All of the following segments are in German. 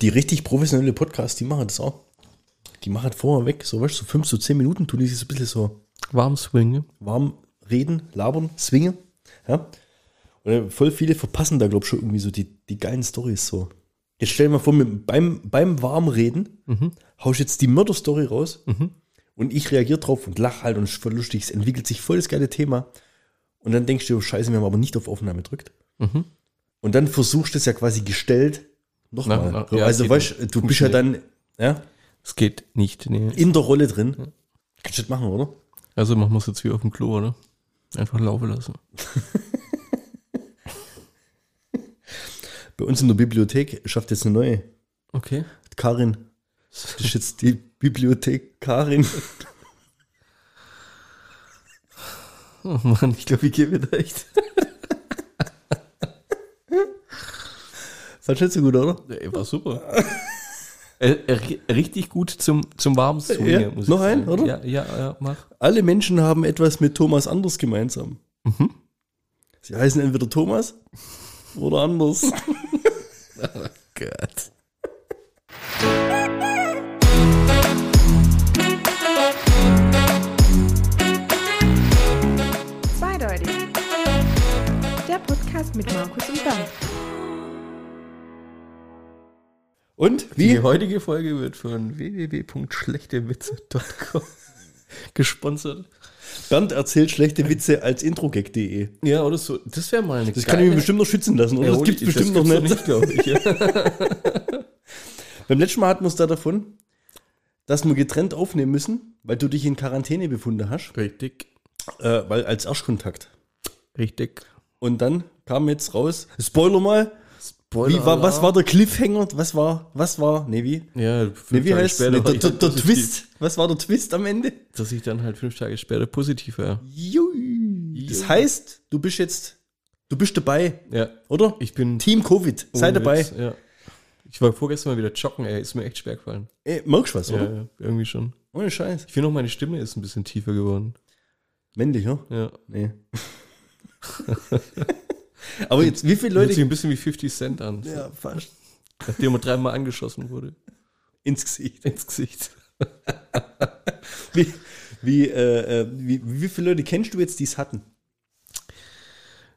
Die richtig professionelle Podcasts, die machen das auch. Die machen vorher weg, so weißt du, so fünf, so zehn Minuten tun die sich so ein bisschen so Warm swingen. warm reden, labern, swingen. Ja. Und voll viele verpassen da, glaube ich, schon irgendwie so die, die geilen Stories so. Jetzt stell dir mal vor, mit, beim, beim Warmreden Mhm. hau ich jetzt die Mörderstory raus und ich reagiere drauf und lach halt und ist voll lustig. Es entwickelt sich voll das geile Thema. Und dann denkst du, oh, scheiße, wir haben aber nicht auf Aufnahme gedrückt. Mhm. Und dann versuchst du es ja quasi gestellt nochmal. Na, na, ja, also weißt du, du bist ja dann ja, Es geht nicht, nee. in der Rolle drin. Kannst du das machen, oder? Also machen wir es jetzt wie auf dem Klo, oder? Einfach laufen lassen. Bei uns in der Bibliothek schafft jetzt eine neue. Okay. Karin. Das ist jetzt die Bibliothek Karin. Oh Mann, ich glaube, ich gebe dir echt. Nicht so gut, oder? Ey, war super. richtig gut zum, zum warmen Swingen, Ja, muss ich noch ein, sagen. oder? Ja, ja, ja, mach. Alle Menschen haben etwas mit Thomas Anders gemeinsam. Sie heißen entweder Thomas oder anders. Gott. Zweideutig. Der Podcast mit Markus und Bernd. Und Die wie? heutige Folge wird von www.schlechtewitze.com gesponsert. Bernd erzählt schlechte Witze als Introgag.de. Ja, oder so. Das wäre mal eine Das kann ich mir bestimmt noch schützen lassen, oder? Ja, das gibt es bestimmt noch nicht. glaube ich. Beim letzten Mal hatten wir es da davon, dass wir getrennt aufnehmen müssen, weil du dich in Quarantäne befunden hast, Richtig. äh, weil als Erstkontakt. Richtig. Und dann kam jetzt raus, Spoiler mal, Spoiler wie war, was war der Cliffhanger? Was war, was war, nee, wie? Ja, fünf Nee, wie Tage heißt später nee, der, der, der. Twist? Was war der Twist am Ende? Dass ich dann halt fünf Tage später positiv war. Jui. Das heißt, du bist jetzt, du bist dabei, Ja. oder? Ich bin. Team Covid, sei ohne dabei. Witz, Ja. Ich war vorgestern mal wieder joggen, ey. Ist mir echt schwer gefallen. Ey, merkst du was, Ja, oder? ja, irgendwie schon. Ohne Scheiß. Ich finde auch, meine Stimme ist ein bisschen tiefer geworden. Männlich, ja? Ja. Nee. Aber jetzt, wie viele Hört Leute sich ein bisschen wie 50 Cent an. ja, fast Nachdem er dreimal angeschossen wurde. ins Gesicht. Ins Gesicht. Wie, wie, äh, äh, wie, wie viele Leute kennst du jetzt, die es hatten?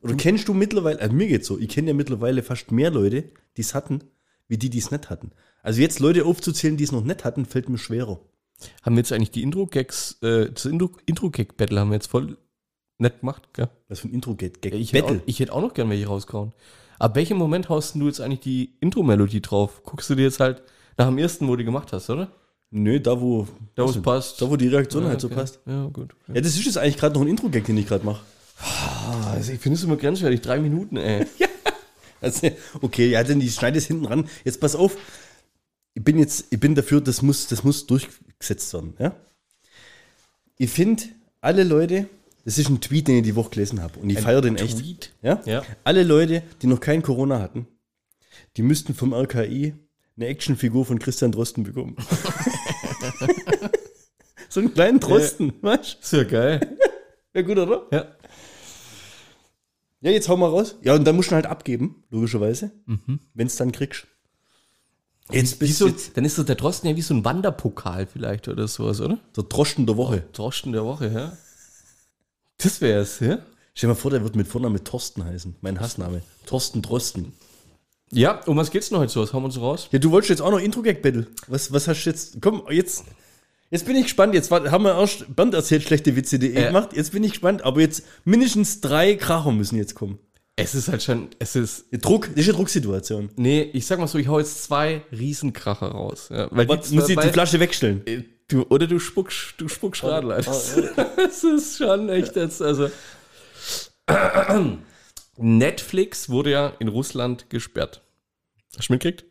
Oder kennst du mittlerweile, also mir geht's so, ich kenne ja mittlerweile fast mehr Leute, die es hatten, wie die, die es nicht hatten. Also jetzt Leute aufzuzählen, die es noch nicht hatten, fällt mir schwerer. Haben wir jetzt eigentlich die Intro-Gags, äh, das Intro- Intro-Gag-Battle haben wir jetzt voll nett gemacht, gell? Was für ein Intro-Gag. Ja, ich, hätte auch, ich hätte auch noch gern welche rausgehauen. Ab welchem Moment haust du jetzt eigentlich die Intro-Melodie drauf? Guckst du dir jetzt halt nach dem ersten, wo du gemacht hast, oder? Nö, da wo, Da, wo also, es passt. da wo die Reaktion Ja, halt so okay. passt. Ja, gut. Ja, das ist jetzt eigentlich gerade noch ein Intro-Gag, den ich gerade mache. Ah, also ich finde es immer grenzwertig. Drei Minuten, ey. Also, okay, ja, dann die schneide es hinten ran. Jetzt pass auf. Ich bin jetzt, ich bin dafür, das muss, das muss durchgesetzt werden, ja. Ich finde, alle Leute, das ist ein Tweet, den ich die Woche gelesen habe und ich feiere den echt. Tweet? Ja? Ja. Alle Leute, die noch kein Corona hatten, die müssten vom RKI eine Actionfigur von Christian Drosten bekommen. so einen kleinen Drosten, weißt Ist ja geil. du? Ja, gut, oder? ja. Ja, jetzt hau mal raus. Ja, und dann musst du halt abgeben, logischerweise, wenn es dann kriegst. Jetzt bist so, du jetzt dann ist so der Drosten ja wie so ein Wanderpokal vielleicht oder sowas, oder? der Drosten der Woche. Drosten der Woche, ja. Das wär's, ja? Stell dir mal vor, der wird mit Vorname Thorsten heißen. Mein Hassname. Thorsten Drosten. Ja, um was geht's denn heute so? Was hauen wir uns raus? Ja, du wolltest jetzt auch noch Intro-Gag-Battle. Was, was hast du jetzt? Komm, jetzt. Jetzt bin ich gespannt. Jetzt haben wir erst Band erzählt, schlechte Witze.de Äh. gemacht. Jetzt bin ich gespannt. Aber jetzt mindestens drei Kracher müssen jetzt kommen. Es ist halt schon, es ist, Druck, das ist eine Drucksituation. nee, ich sag mal so, ich hau jetzt zwei Riesenkracher raus. Ja, weil Was, muss ich die Flasche wegstellen? Du, oder du spuckst, du spuckst Radl einfach. Das ist schon echt jetzt, also. Netflix wurde ja in Russland gesperrt. Hast du mitgekriegt?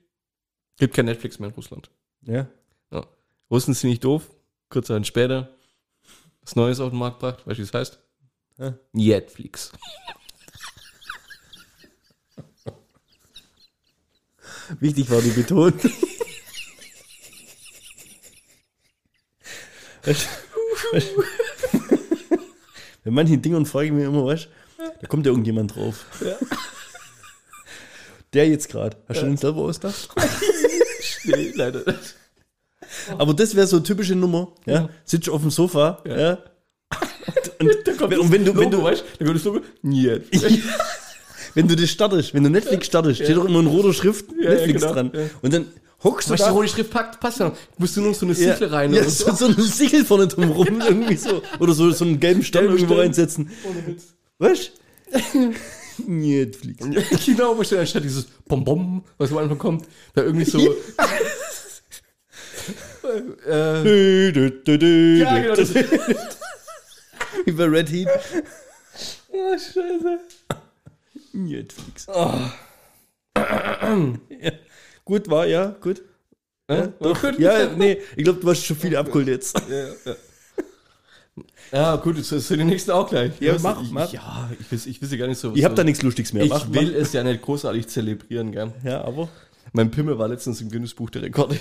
Gibt kein Netflix mehr in Russland. Ja. Ja. Russen sind nicht doof. Kurz Zeit später was Neues auf den Markt gebracht. Weißt du, wie es heißt? Ja. Netflix. Wichtig war die Beton. Weißt Bei manchen Dingen frage ich mich immer, weißt du, da kommt ja irgendjemand drauf. Der jetzt gerade. Hast du den selber ausgedacht? geht leider nicht. Aber das wäre so eine typische Nummer. Ja? Ja. Sitzt auf dem Sofa. Ja. Und, Da kommt und wenn du, wenn du, weißt, da kommt das Logo, niet. wenn du das startest, wenn du Netflix startest, steht doch immer in roter Schrift ja, Netflix genau, dran. ja. Und dann hockst du du, da. die Schrift packt, passt ja noch. Musst du nur so eine Ja, Sichel rein ja, oder so, so ein Siegel vorne drum rum, irgendwie so. Oder so, so einen gelben Stern Gelben irgendwo Stern. reinsetzen. Ohne Witz. Du? Netflix. genau, wo steht anstatt dieses Bonbon, was am Anfang kommt, da irgendwie so. äh, ja, genau. Das, Über Red Heat. oh, scheiße. Netflix. Oh. Ja. Gut war, ja, gut. Ja, war gut. Ja, nee, ich glaube, du hast schon viel abgeholt jetzt. Ja, ja. Ja, gut, jetzt ist für den nächsten auch gleich. Ja, mach, ich, mach. Ja, ich will, ich will gar nicht so. Ich habe da nichts Lustiges mehr. Ich Mach, will es ja nicht großartig zelebrieren. Mach. Ja, aber. Mein Pimmel war letztens im Guinness-Buch der Rekorde.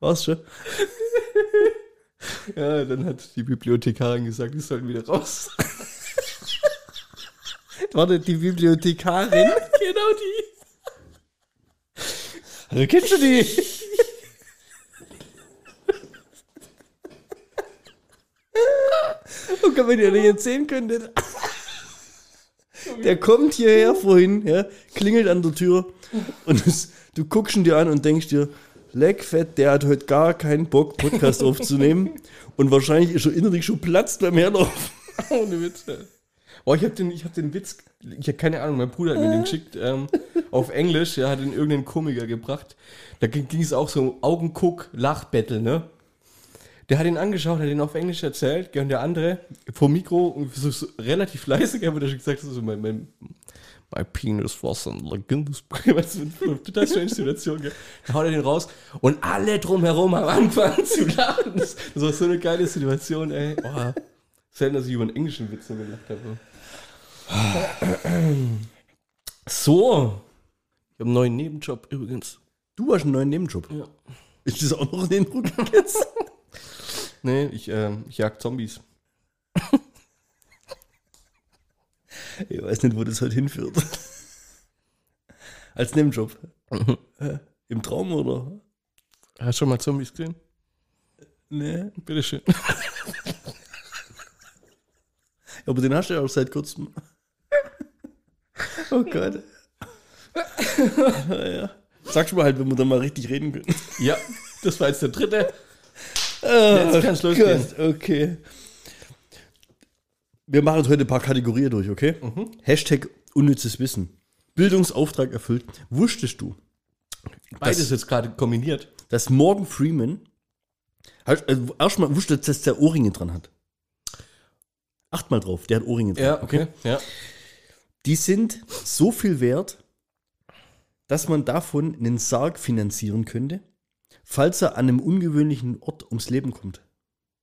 War's schon? Ja, dann hat die Bibliothekarin gesagt, die sollen wieder raus. Warte, die Bibliothekarin. genau die. Also kennst du die? Gott, wenn ihr nicht jetzt sehen könntet. Der kommt hierher vorhin, ja, klingelt an der Tür und es, du guckst ihn dir an und denkst dir, Leckfett, der hat heute gar keinen Bock, Podcast aufzunehmen und wahrscheinlich ist er innerlich schon platzt beim Herlaufen. Ohne Witz. Oh, ich habe den, ich hab den Witz, ich habe keine Ahnung, mein Bruder hat mir den geschickt, ähm, auf Englisch, ja, hat ihn irgendeinen Komiker gebracht. Da ging es auch so um Augenguck, Lachbattle, ne? Der hat ihn angeschaut, hat ihn auf Englisch erzählt, und der andere vor Mikro so, so relativ leise, gell, hat er schon gesagt, so, mein, mein, my penis was Guinness Book. Weißt du, eine total strange Situation, gell. Da haut er den raus und alle drumherum haben angefangen zu lachen. Das, das war so eine geile Situation, ey. Oh, selten, dass ich über einen englischen Witz so gelacht habe. So. Ich habe einen neuen Nebenjob übrigens. Du hast einen neuen Nebenjob. Ja. Ist das auch noch in den Rücken jetzt? Nee, ich, ähm, ich jag Zombies. Ich weiß nicht, wo das heute hinführt. Als Nebenjob. Äh, Im Traum oder? Hast du schon mal Zombies gesehen? Nee. Bitteschön. Aber den hast du ja auch seit kurzem. Oh Gott. ja. Sagst du mal halt, wenn wir dann mal richtig reden können. Ja, das war jetzt der dritte. Jetzt Jetzt kann's losgehen. Okay. Wir machen heute ein paar Kategorien durch, okay? Hashtag unnützes Wissen. Bildungsauftrag erfüllt. Wusstest du, Beides jetzt gerade kombiniert. dass Morgan Freeman also erstmal wusstest, dass der Ohrringe dran hat? Acht mal drauf, der hat Ohrringe dran. Ja, okay. Ja. Die sind so viel wert, dass man davon einen Sarg finanzieren könnte, falls er an einem ungewöhnlichen Ort ums Leben kommt.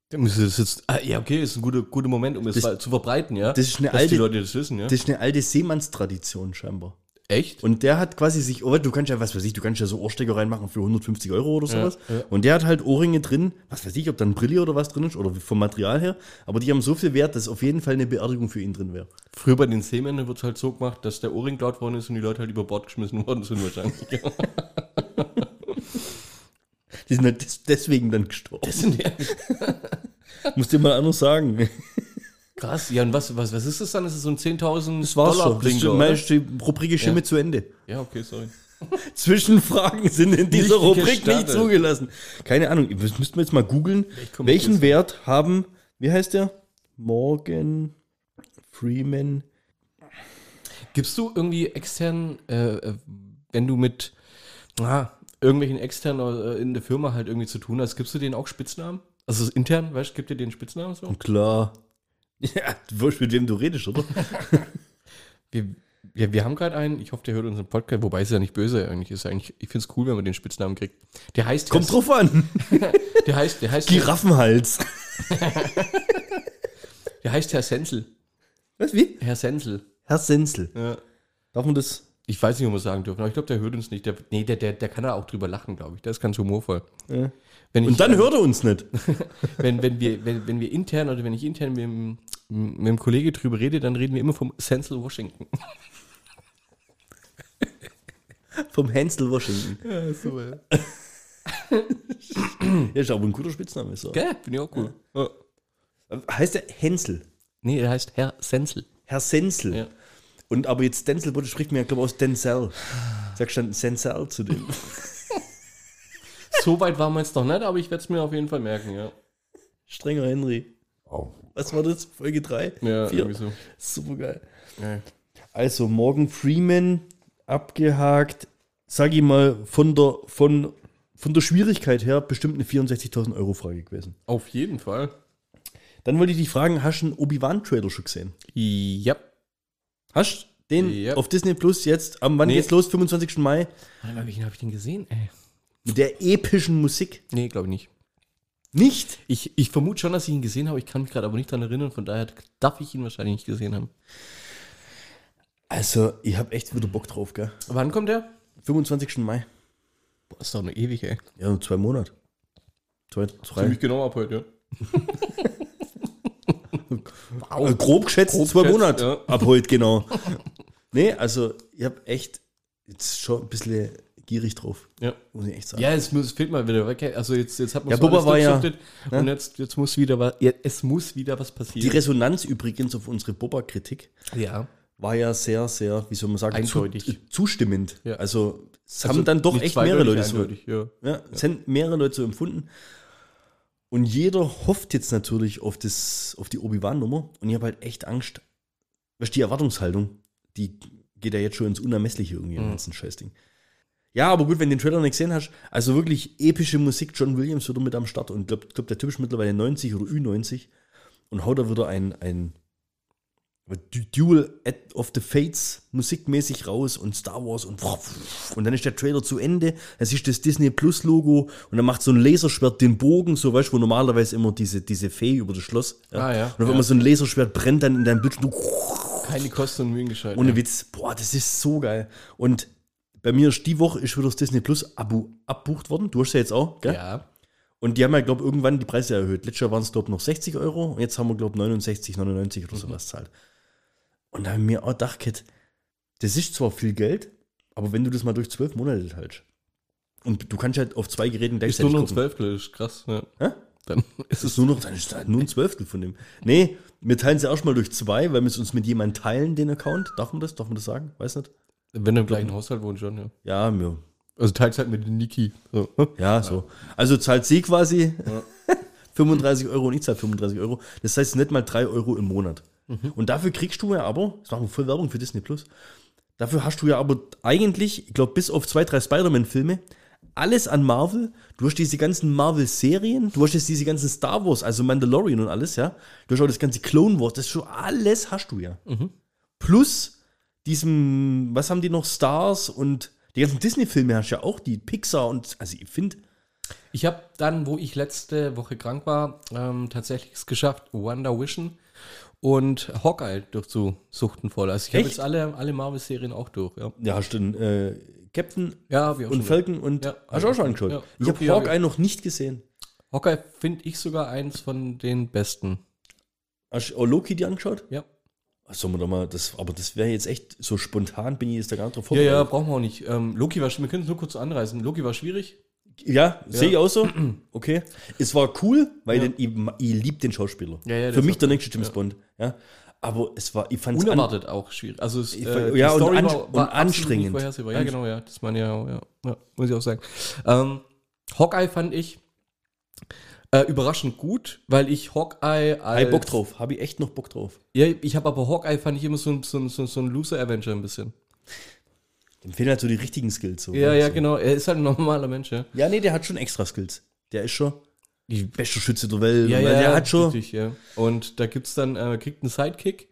Das jetzt. Ah, ja, okay, ist ein guter, guter Moment, um es Das- mal zu verbreiten, ja. das ist eine Dass alte- die Leute das wissen, ja. Das ist eine alte Seemannstradition scheinbar. Echt? Und der hat quasi sich, oh, du kannst ja, was weiß ich, du kannst ja so Ohrstecker reinmachen für 150 Euro oder sowas. ja. Und der hat halt Ohrringe drin, was weiß ich, ob da ein Brille oder was drin ist oder vom Material her. Aber die haben so viel Wert, dass auf jeden Fall eine Beerdigung für ihn drin wäre. Früher bei den Seemännern wird es halt so gemacht, dass der Ohrring dort worden ist und die Leute halt über Bord geschmissen worden sind wahrscheinlich. Die sind halt des- deswegen dann gestorben. Das sind ja Muss dir mal anders sagen. krass. Ja, und was, was, was ist das dann? Ist das so ein 10.000 Das war's Dollar schon. Das meine, oder? ist die Rubrik ist hiermit zu Ende. Ja, okay, sorry. Zwischenfragen sind in dieser Nicht Rubrik nicht gestattet. zugelassen. Keine Ahnung, das müssten wir jetzt mal googeln. Welchen jetzt? Wert haben, wie heißt der? Morgan Freeman. Gibst du irgendwie extern, äh, äh, wenn du mit ah, irgendwelchen externen äh, in der Firma halt irgendwie zu tun hast, gibst du denen auch Spitznamen? Also intern, weißt du, gibt dir den Spitznamen so? Klar. Ja, du weißt, mit wem du redest, oder? Wir, wir, wir haben gerade einen, ich hoffe, der hört unseren Podcast, wobei es ja nicht böse eigentlich ist. Eigentlich, ich finde es cool, wenn man den Spitznamen kriegt. Der heißt Kommt drauf an. Der heißt, der heißt, Giraffenhals. der heißt Herr Sensel. Was, wie? Herr Sensel. Herr Senzel. Ja. Darf man das? Ich weiß nicht, ob wir sagen dürfen, aber ich glaube, der hört uns nicht. Der, nee, der, der, der kann da auch drüber lachen, glaube ich. Der ist ganz humorvoll. Ja. Ich, Und dann ähm, hört er uns nicht. wenn, wenn, wir, wenn, wenn wir intern oder wenn ich intern mit dem, mit dem Kollege drüber rede, dann reden wir immer vom Sensel Washington. Vom Hansel Washington. Ja, so, ja. Ja, ist aber ein guter Spitzname. So. Gell, finde ich auch cool. Ja. Heißt der Hänsel? Nee, er heißt Herr Senzel. Herr Sensel. Ja. Und aber jetzt Denzel wurde spricht mir, glaube ich, aus Denzel. Sagst dann Sensel zu dem. So weit waren wir jetzt noch nicht, aber ich werde es mir auf jeden Fall merken, ja. Strenger Henry. Was war das? Folge 3? Ja, 4? irgendwie so. Super geil. Ja. Also Morgan Freeman abgehakt. Sag ich mal, von der, von, von der Schwierigkeit her bestimmt eine 64.000 Euro Frage gewesen. Auf jeden Fall. Dann wollte ich dich fragen, hast du einen Obi-Wan-Trailer schon gesehen? Ja. Hast du den Ja. auf Disney Plus jetzt? Am wann Nee. geht's los? 25. Mai? Warte mal, welchen habe ich den gesehen? Ey. Mit der epischen Musik. Nee, glaube ich nicht. Nicht? Ich, ich vermute schon, dass ich ihn gesehen habe. Ich kann mich gerade aber nicht daran erinnern. Von daher darf ich ihn wahrscheinlich nicht gesehen haben. Also, ich habe echt wieder Bock drauf, gell? Wann kommt der? 25. Mai. Boah, ist doch eine ewig, ey. Ja, nur zwei Monate. Zwei, drei. Ziemlich genau ab heute, ja. Äh, grob geschätzt, Grob zwei geschätzt, Monate. ja. Ab heute, genau. nee, also, ich habe echt jetzt schon ein bisschen gierig drauf. Ja. Muss ich echt sagen. Ja, es muss, fehlt mal wieder. Okay, Also jetzt, jetzt hat man Ja, Boba alles war ja- durchsuchtet Und jetzt, jetzt muss wieder was, ja, es muss wieder was Die passieren. Resonanz übrigens auf unsere Boba-Kritik ja. war ja sehr, sehr, wie soll man sagen, Eindeutig. Zu, zustimmend. Ja. Also, es Also haben dann doch echt mehrere Leute so. ja. Ja, es haben mehrere Leute so empfunden. Und jeder hofft jetzt natürlich auf, das, auf die Obi-Wan-Nummer. Und ich habe halt echt Angst. Weißt die Erwartungshaltung, die geht ja jetzt schon ins Unermessliche irgendwie, Mhm. im ganzen Scheißding. Ja, aber gut, wenn du den Trailer nicht gesehen hast, also wirklich epische Musik, John Williams wieder mit am Start. Und ich glaube, glaub, der Typ ist mittlerweile 90 oder Ü90 und haut da wieder ein, ein Duel of the Fates musikmäßig raus und Star Wars und und dann ist der Trailer zu Ende. Es ist das Disney Plus Logo und dann macht so ein Laserschwert den Bogen, so weißt du, wo normalerweise immer diese, diese Fee über das Schloss. Ah, ja. Und dann Ja. immer so ein Laserschwert brennt dann in deinem Bildschirm. Keine Kosten und Mühen gescheit. Ohne ja. Witz. Boah, das ist so geil. Und bei mir ist die Woche ist wieder das Disney Plus Abo abbucht worden. Du hast ja jetzt auch, gell? Ja. Und die haben ja, glaube ich, irgendwann die Preise erhöht. Letztes Jahr waren es, glaube ich, noch 60 Euro und jetzt haben wir, glaube ich, 69, 99 oder sowas zahlt. Und da haben wir auch gedacht, das ist zwar viel Geld, aber wenn du das mal durch zwölf Monate teilst und du kannst halt auf zwei Geräten Ist nur gleichzeitig noch ein gucken. Zwölftel, ist krass. Ja. Hä? Dann Es ist nur noch, dann ist halt nur ein Zwölftel von dem. Nee, wir teilen es ja erstmal durch zwei, weil wir es uns mit jemandem teilen, den Account. Darf man das? Darf man das sagen? Weiß nicht. Wenn du im gleichen Haushalt wohnst, schon, ja. Ja, mir. Also teils halt mit Niki. So. Ja, so. Also zahlt sie quasi 35 Euro und ich zahle 35 Euro. Das heißt nicht mal 3 Euro im Monat. Und dafür kriegst du ja aber, das machen wir voll Werbung für Disney Plus, dafür hast du ja aber eigentlich, ich glaube, bis auf zwei, drei Spider-Man-Filme, alles an Marvel. Du hast diese ganzen Marvel-Serien, du hast jetzt diese ganzen Star Wars, also Mandalorian und alles, ja. Du hast auch das ganze Clone Wars, das ist schon alles hast du ja. Plus diesem, was haben die noch, Stars und die ganzen Disney-Filme hast du ja auch, die Pixar und, also ich finde, Ich habe dann, wo ich letzte Woche krank war, ähm, tatsächlich es geschafft, Wonder Vision und Hawkeye durchzusuchten voll. Also ich habe jetzt alle, alle Marvel-Serien auch durch, ja. Ja, hast du den äh, Captain Ja, und Falcon und Ja, hast du auch schon angeschaut? Ja. Ich habe Loki hab Hawkeye noch nicht gesehen. Hawkeye finde ich sogar eins von den besten. Hast du auch Loki dir angeschaut? Ja. Was Sollen wir doch mal, das, aber das wäre jetzt echt so spontan, bin ich jetzt da gar nicht drauf Ja, ja, vorbereitet. brauchen wir auch nicht. Ähm, Loki war, wir können es nur kurz anreißen. Loki war schwierig. Ja, sehe ich auch so. Okay. Es war cool, weil den, ich, ich liebe den Schauspieler. Ja, ja, Für mich der nächste James Ja. Bond. Ja. Aber es war, ich fand es Unerwartet auch schwierig. Also es, äh, ja, und Story an- war, und war absolut anstrengend. Ja, genau, ja. Das man ja, ja, ja, muss ich auch sagen. Ähm, Hawkeye fand ich äh, überraschend gut, weil ich Hawkeye als... Ich Bock drauf. Habe ich echt noch Bock drauf. Ja, ich habe aber Hawkeye fand ich immer so, ein- so, so, so ein Loser-Avenger ein bisschen. Dem fehlen halt so die richtigen Skills. So, Ja, ja, so. genau. Er ist halt ein normaler Mensch, ja. Ja, nee, der hat schon extra Skills. Der ist schon die beste Schütze der Welt. Ja, ja, der hat schon. Richtig, ja. Und da gibt's dann, äh, kriegt einen Sidekick,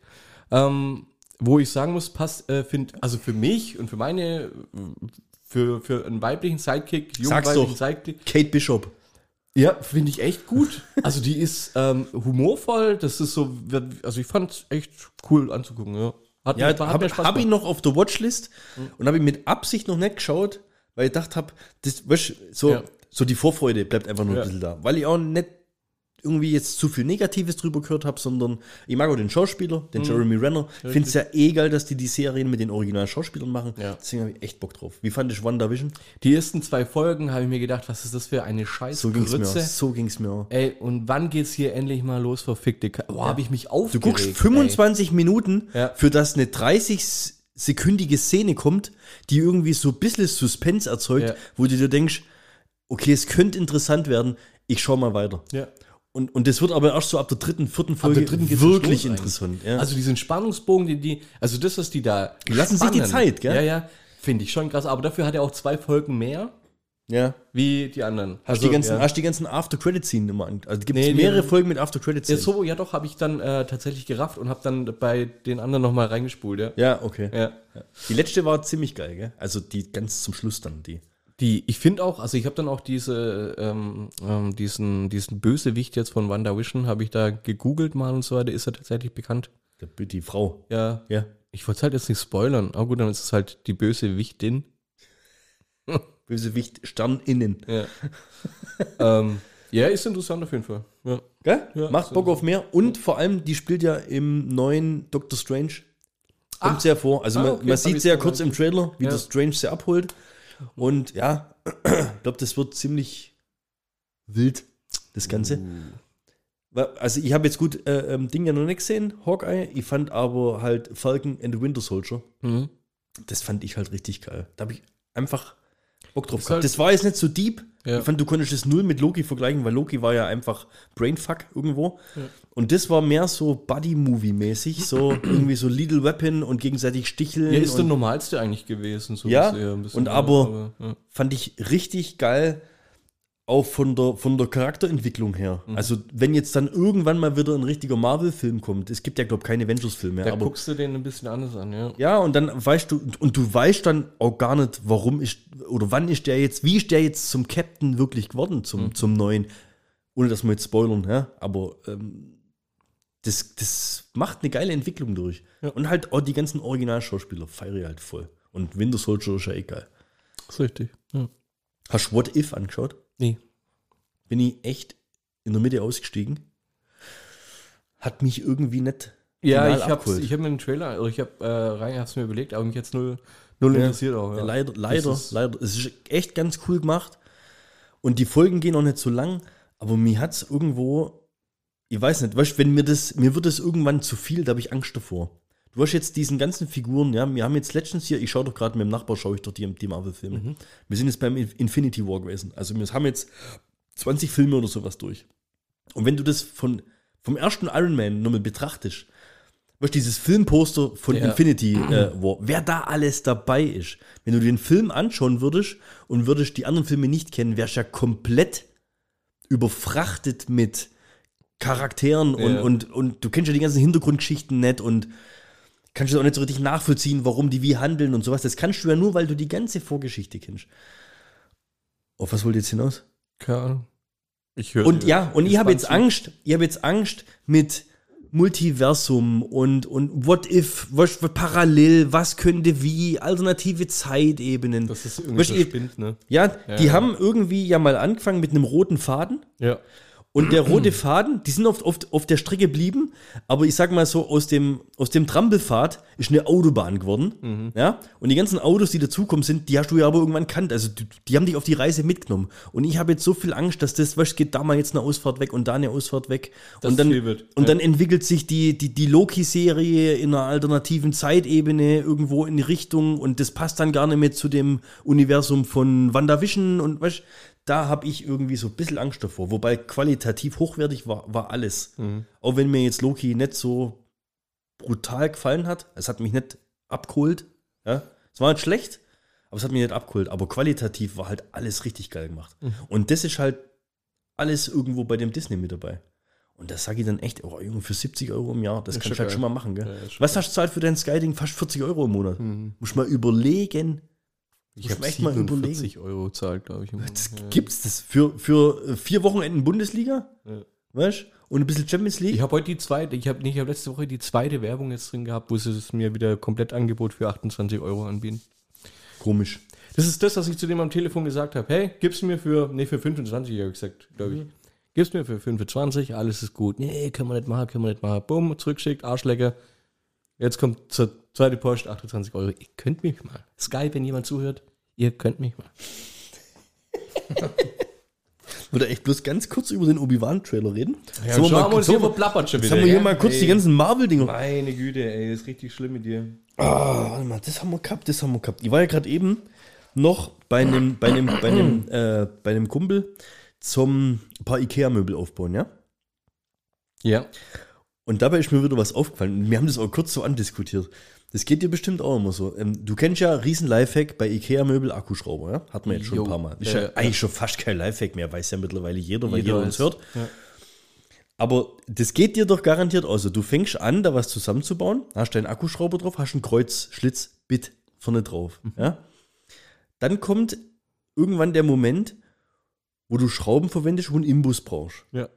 ähm, wo ich sagen muss, passt, äh, find, also für mich und für meine, für, für einen weiblichen Sidekick, jungen Sag's weiblichen doch. Sidekick, Kate Bishop. ja, finde ich echt gut. Also die ist ähm, humorvoll, das ist so, also ich fand echt cool anzugucken, ja. Hat, Ja, habe hab ich noch auf der Watchlist und habe ich mit Absicht noch nicht geschaut, weil ich gedacht habe, das, weißt, so, Ja. so die Vorfreude bleibt einfach nur Ja. ein bisschen da. Weil ich auch nicht irgendwie jetzt zu viel Negatives drüber gehört habe, sondern ich mag auch den Schauspieler, Mhm. den Jeremy Renner. Finde es ja eh geil, dass die die Serien mit den originalen Schauspielern machen. Ja. Deswegen habe ich echt Bock drauf. Wie fand ich WandaVision? Die ersten zwei Folgen habe ich mir gedacht, was ist das für eine scheiß So ging es mir. So ging es mir. auch. Ey, und wann geht's hier endlich mal los, verfickte Ka Boah, habe ich mich Du aufgeregt. guckst 25 Minuten, Ja. für das eine 30-sekündige Szene kommt, die irgendwie so ein bisschen Suspense erzeugt, Ja. wo du dir denkst, okay, es könnte interessant werden, ich schau mal weiter. Ja. Und, und das wird aber erst so ab der dritten, vierten Ab Folge der dritten wirklich interessant. Ja. Also diesen Spannungsbogen, die, die, also das, was die da. Die lassen sich die. Zeit, gell? Ja, ja. Finde ich schon krass. Aber dafür hat er auch zwei Folgen mehr ja. wie die anderen. Hast, die ganzen, ja. hast die ganzen After-Credit-Scenen immer an. Also gibt es Nee, die- mehrere Folgen mit Ja, After-Credit-Scenen. so, ja doch, habe ich dann äh, tatsächlich gerafft und habe dann bei den anderen nochmal reingespult, ja. Ja, okay. Ja. Die letzte war ziemlich geil, gell? Also die ganz zum Schluss dann, die. Die, ich finde auch, also ich habe dann auch diese, ähm, ähm, diesen, diesen Bösewicht jetzt von WandaVision, habe ich da gegoogelt mal und so weiter, ist er tatsächlich bekannt. Der, die Frau. Ja. Ja. Ich wollte es halt jetzt nicht spoilern, aber gut, dann ist es halt die Bösewichtin. Bösewicht Stern innen. Ja. ähm, ja, ist interessant auf jeden Fall. Ja. Gell? Ja, Macht Bock auf mehr. Und vor allem, die spielt ja im neuen Doctor Strange. Kommt Ah. sehr vor. Also Ah, man, okay, man sieht sehr kurz im Trailer, wie Ja. der Strange sie abholt. Und ja, ich glaube, das wird ziemlich wild, das Ganze. Wa- Also ich habe jetzt gut äh, ähm, Ding ja noch nicht gesehen, Hawkeye. Ich fand aber halt Falcon and the Winter Soldier. Mhm. Das fand ich halt richtig geil. Da habe ich einfach Bock drauf gehabt. halt- das war jetzt nicht so deep. Ja. Ich fand, du konntest es null mit Loki vergleichen, weil Loki war ja einfach Brainfuck irgendwo. Ja. Und das war mehr so Buddy-Movie-mäßig, so irgendwie so Little Weapon und gegenseitig sticheln. Ja, ist der normalste eigentlich gewesen. So Ja, bisher, ein bisschen, und aber- ja. fand ich richtig geil, auch von der, von der Charakterentwicklung her. Mhm. Also, wenn jetzt dann irgendwann mal wieder ein richtiger Marvel-Film kommt, es gibt ja, glaube ich, keine Avengers-Filme mehr, Da aber guckst du den ein bisschen anders an, ja. Ja, und dann weißt du, und du weißt dann auch gar nicht, warum ist, oder wann ist der jetzt, wie ist der jetzt zum Captain wirklich geworden, zum, Mhm. zum neuen, ohne dass wir jetzt spoilern, ja, aber ähm, das, das macht eine geile Entwicklung durch. Ja. Und halt auch die ganzen Originalschauspieler feiere ich halt voll. Und Winter Soldier ist ja egal. ist richtig. Ja. Hast du What If angeschaut? Nee. Bin ich echt in der Mitte ausgestiegen. Hat mich irgendwie nicht. Ja, ich habe ich hab mir einen Trailer, also ich habe äh, rein, hab's mir überlegt, aber mich jetzt null, null Ja. interessiert auch. Ja. Leider, leider, ist- leider. Es ist echt ganz cool gemacht. Und die Folgen gehen auch nicht so lang, aber mir hat es irgendwo, ich weiß nicht, weißt, wenn mir das, mir wird es irgendwann zu viel, da habe ich Angst davor. Du hast jetzt diesen ganzen Figuren, ja, wir haben jetzt letztens hier, ich schaue doch gerade mit dem Nachbar, schaue ich doch die, die Marvel-Filme. Mhm. Wir sind jetzt beim Infinity War gewesen. Also wir haben jetzt 20 Filme oder sowas durch. Und wenn du das von, vom ersten Iron Man nochmal betrachtest, weißt du, dieses Filmposter von Ja. Infinity äh, War, wer da alles dabei ist, wenn du den Film anschauen würdest und würdest die anderen Filme nicht kennen, wärst du ja komplett überfrachtet mit Charakteren und, Ja. und, und du kennst ja die ganzen Hintergrundgeschichten nicht und kannst du auch nicht so richtig nachvollziehen, warum die wie handeln und sowas. Das kannst du ja nur, weil du die ganze Vorgeschichte kennst. Auf was wollt ihr jetzt hinaus? Keine Ahnung. Ich höre Und ja, und ich habe jetzt Angst, ich habe jetzt Angst mit Multiversum und, und what if, was parallel, was könnte wie, alternative Zeitebenen. Das ist irgendwie Weißt so spinnt, ne? ja, die ja. haben irgendwie ja mal angefangen mit einem roten Faden Ja. Und der rote Faden, die sind oft, oft auf der Strecke geblieben, aber ich sag mal so, aus dem, aus dem Trampelpfad ist eine Autobahn geworden. Ja? Und die ganzen Autos, die dazukommen sind, die hast du ja aber irgendwann kannt. Also die, die haben dich auf die Reise mitgenommen. Und ich habe jetzt so viel Angst, dass das, weißt, geht da mal jetzt eine Ausfahrt weg und da eine Ausfahrt weg. Dass und dann, wird, und ja. dann entwickelt sich die, die, die Loki-Serie in einer alternativen Zeitebene irgendwo in die Richtung und das passt dann gar nicht mehr zu dem Universum von WandaVision und weißt, da habe ich irgendwie so ein bisschen Angst davor. Wobei qualitativ hochwertig war, war alles. Auch wenn mir jetzt Loki nicht so brutal gefallen hat. Es hat mich nicht abgeholt. Ja? Es war nicht schlecht, aber es hat mich nicht abgeholt. Aber qualitativ war halt alles richtig geil gemacht. Und das ist halt alles irgendwo bei dem Disney mit dabei. Und das sage ich dann echt, oh Junge, für 70 Euro im Jahr, das Ist kannst du halt geil. schon mal machen, gell? Ja, Was hast du zahlt für dein Skyding? Fast 40 Euro im Monat. Muss mal überlegen. Ich habe echt mal 47 Euro gezahlt, glaube ich. Das. Ja. gibt's das für, für äh, vier Wochenenden Bundesliga? Ja. Weißt du? Und ein bisschen Champions League? Ich habe heute die zweite, ich habe nicht, ich habe letzte Woche die zweite Werbung jetzt drin gehabt, wo sie es mir wieder komplett Angebot für 28 Euro anbieten. Komisch. Das ist das, was ich zu dem am Telefon gesagt habe. Hey, gib's mir für, nee, für 25, habe ich gesagt, glaube ich. Gib's mir für 25, alles ist gut. Nee, können wir nicht machen, können wir nicht machen. Bumm, zurückschickt, Arschlecker. Jetzt kommt zur zweite Post, 28 Euro. Ihr könnt mich mal. Skype, wenn jemand zuhört, ihr könnt mich mal. Würde echt bloß ganz kurz über den Obi-Wan-Trailer reden. Ja, schauen mal, sollen hier wir, verplappert schon jetzt wieder. haben wir hier ja? mal kurz Ey, die ganzen Marvel-Dinger. Meine Güte, ey, ist richtig schlimm mit dir. Ah, warte mal, das haben wir gehabt, das haben wir gehabt. Ich war ja gerade eben noch bei einem, bei einem, bei einem, äh, bei einem Kumpel zum paar Ikea-Möbel aufbauen, ja? Ja. Und dabei ist mir wieder was aufgefallen. Wir haben das auch kurz so andiskutiert. Das geht dir bestimmt auch immer so. Ähm, du kennst ja riesen Lifehack bei Ikea-Möbel Akkuschrauber, ja? Hat man jetzt schon Jo. ein paar Mal. Ist Äh, ja eigentlich schon fast kein Lifehack mehr, weiß ja mittlerweile jeder, weil jeder, Jeder uns hört. ja. Aber das geht dir doch garantiert aus. Also Du fängst an, da was zusammenzubauen, hast deinen Akkuschrauber drauf, hast einen Kreuzschlitz-Bit vorne drauf. Mhm. Ja? Dann kommt irgendwann der Moment, wo du Schrauben verwendest und einen Imbus brauchst. Ja.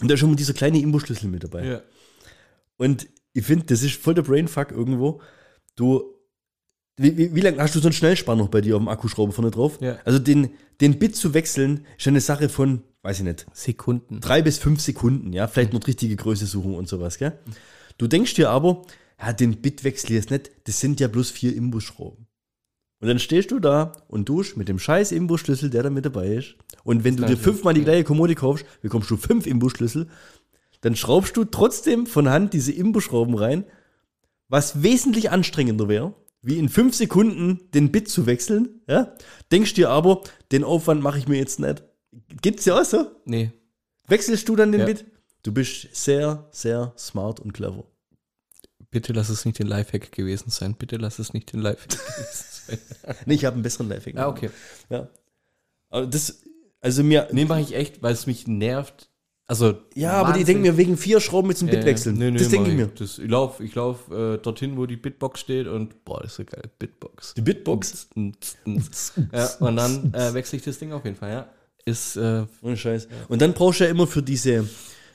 Und da ist schon mal dieser kleine Imbusschlüssel mit dabei. ja. Und ich finde, das ist voll der Brainfuck irgendwo. Du, wie, wie, wie lange hast du so einen Schnellspanner bei dir auf dem Akkuschrauber vorne drauf? Ja. Also den, den Bit zu wechseln, ist eine Sache von, weiß ich nicht, Sekunden. drei bis fünf Sekunden, ja, vielleicht noch richtige Größe suchen und sowas, gell? Du denkst dir aber, ja, den ich jetzt nicht, das sind ja bloß vier Imbusschrauben. Und dann stehst du da und dusch mit dem scheiß Imbusschlüssel, der da mit dabei ist. Und wenn du dir fünfmal die gleiche Kommode kaufst, bekommst du fünf Imbusschlüssel, dann schraubst du trotzdem von Hand diese Imbusschrauben rein, was wesentlich anstrengender wäre, wie in fünf Sekunden den Bit zu wechseln, ja? Denkst dir aber, den Aufwand mache ich mir jetzt nicht. Gibt's ja auch so? Nee. Wechselst du dann den Ja. Bit? Du bist sehr, sehr smart und clever. Bitte lass es nicht den Lifehack gewesen sein. Bitte lass es nicht den Lifehack gewesen sein. Nee, ich habe einen besseren Lifehack. Ah, okay. Ja. Aber das, also mir, Nee, mache ich echt, weil es mich nervt. Also, ja, aber die Wahnsinn. denken mir wegen vier Schrauben mit zum Bit Äh, wechseln. nee, nee, das denke ich mir. Das, ich laufe ich lauf, äh, dorthin, wo die Bitbox steht und boah, das ist so geil. Bitbox. Die Bitbox? ja, und dann äh, wechsle ich das Ding auf jeden Fall, ja. Ist, äh, Ohne Scheiß. Und dann brauchst du ja immer für diese,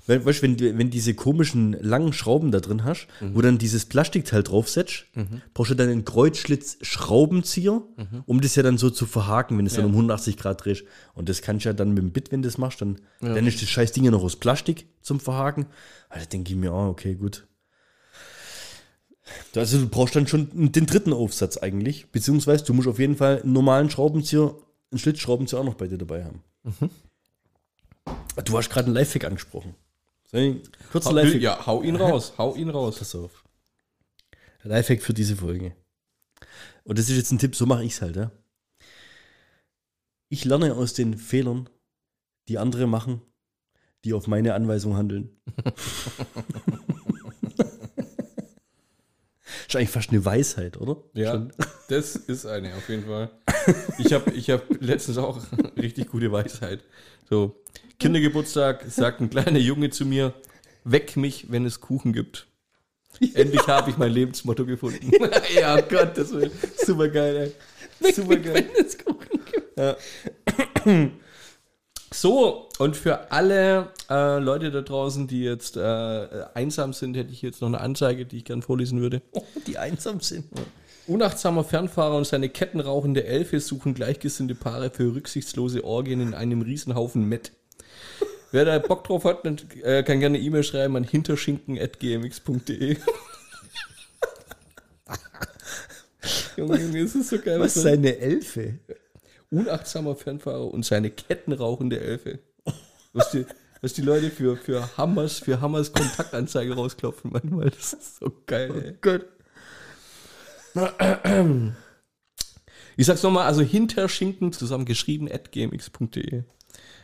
we- weißt du, wenn, du- wenn diese komischen langen Schrauben da drin hast, wo dann dieses Plastikteil draufsetzt, brauchst du dann einen Kreuzschlitz-Schraubenzieher, um das ja dann so zu verhaken, wenn du es dann Ja. um 180 Grad drehst. Und das kannst du ja dann mit dem Bit, wenn du das machst, dann, dann ist das scheiß Ding ja noch aus Plastik zum Verhaken. Also denke ich mir, ah, okay, gut. Also du brauchst dann schon den dritten Aufsatz eigentlich, beziehungsweise du musst auf jeden Fall einen normalen Schraubenzieher, einen Schlitzschraubenzieher auch noch bei dir dabei haben. Du hast gerade einen Lifehack angesprochen. Ich- Kurzer Lifehack. ja, hau ihn raus, hau ihn raus. Pass auf. Lifehack für diese Folge. Und das ist jetzt ein Tipp, so mache ich es halt, ja. Ich lerne aus den Fehlern, die andere machen, die auf meine Anweisung handeln. ist eigentlich fast eine Weisheit, oder? Ja, Schon. das ist eine, auf jeden Fall. Ich habe ich hab letztens auch richtig gute Weisheit. So, Kindergeburtstag sagt ein kleiner Junge zu mir, weck mich, wenn es Kuchen gibt. Endlich habe ich mein Lebensmotto gefunden. ja, Gott, das wird super geil, ey. Super geil. Ja. So, und für alle äh, Leute da draußen, die jetzt äh, einsam sind, hätte ich jetzt noch eine Anzeige, die ich gern vorlesen würde. Die einsam sind. Unachtsamer Fernfahrer und seine kettenrauchende Elfe suchen gleichgesinnte Paare für rücksichtslose Orgien in einem Riesenhaufen Met. Wer da Bock drauf hat, dann, äh, kann gerne E-Mail schreiben an hinterschinken.gmx.de. Junge, Junge, es ist so geil. Was was ist eine Elfe? unachtsamer Fernfahrer und seine kettenrauchende Elfe. Was die, was die Leute für, für Hammers, für Hammers Kontaktanzeige rausklopfen manchmal. Das ist so geil, ey. Gott. Ich sag's nochmal, also Hinterschinken zusammen geschrieben at gmx.de.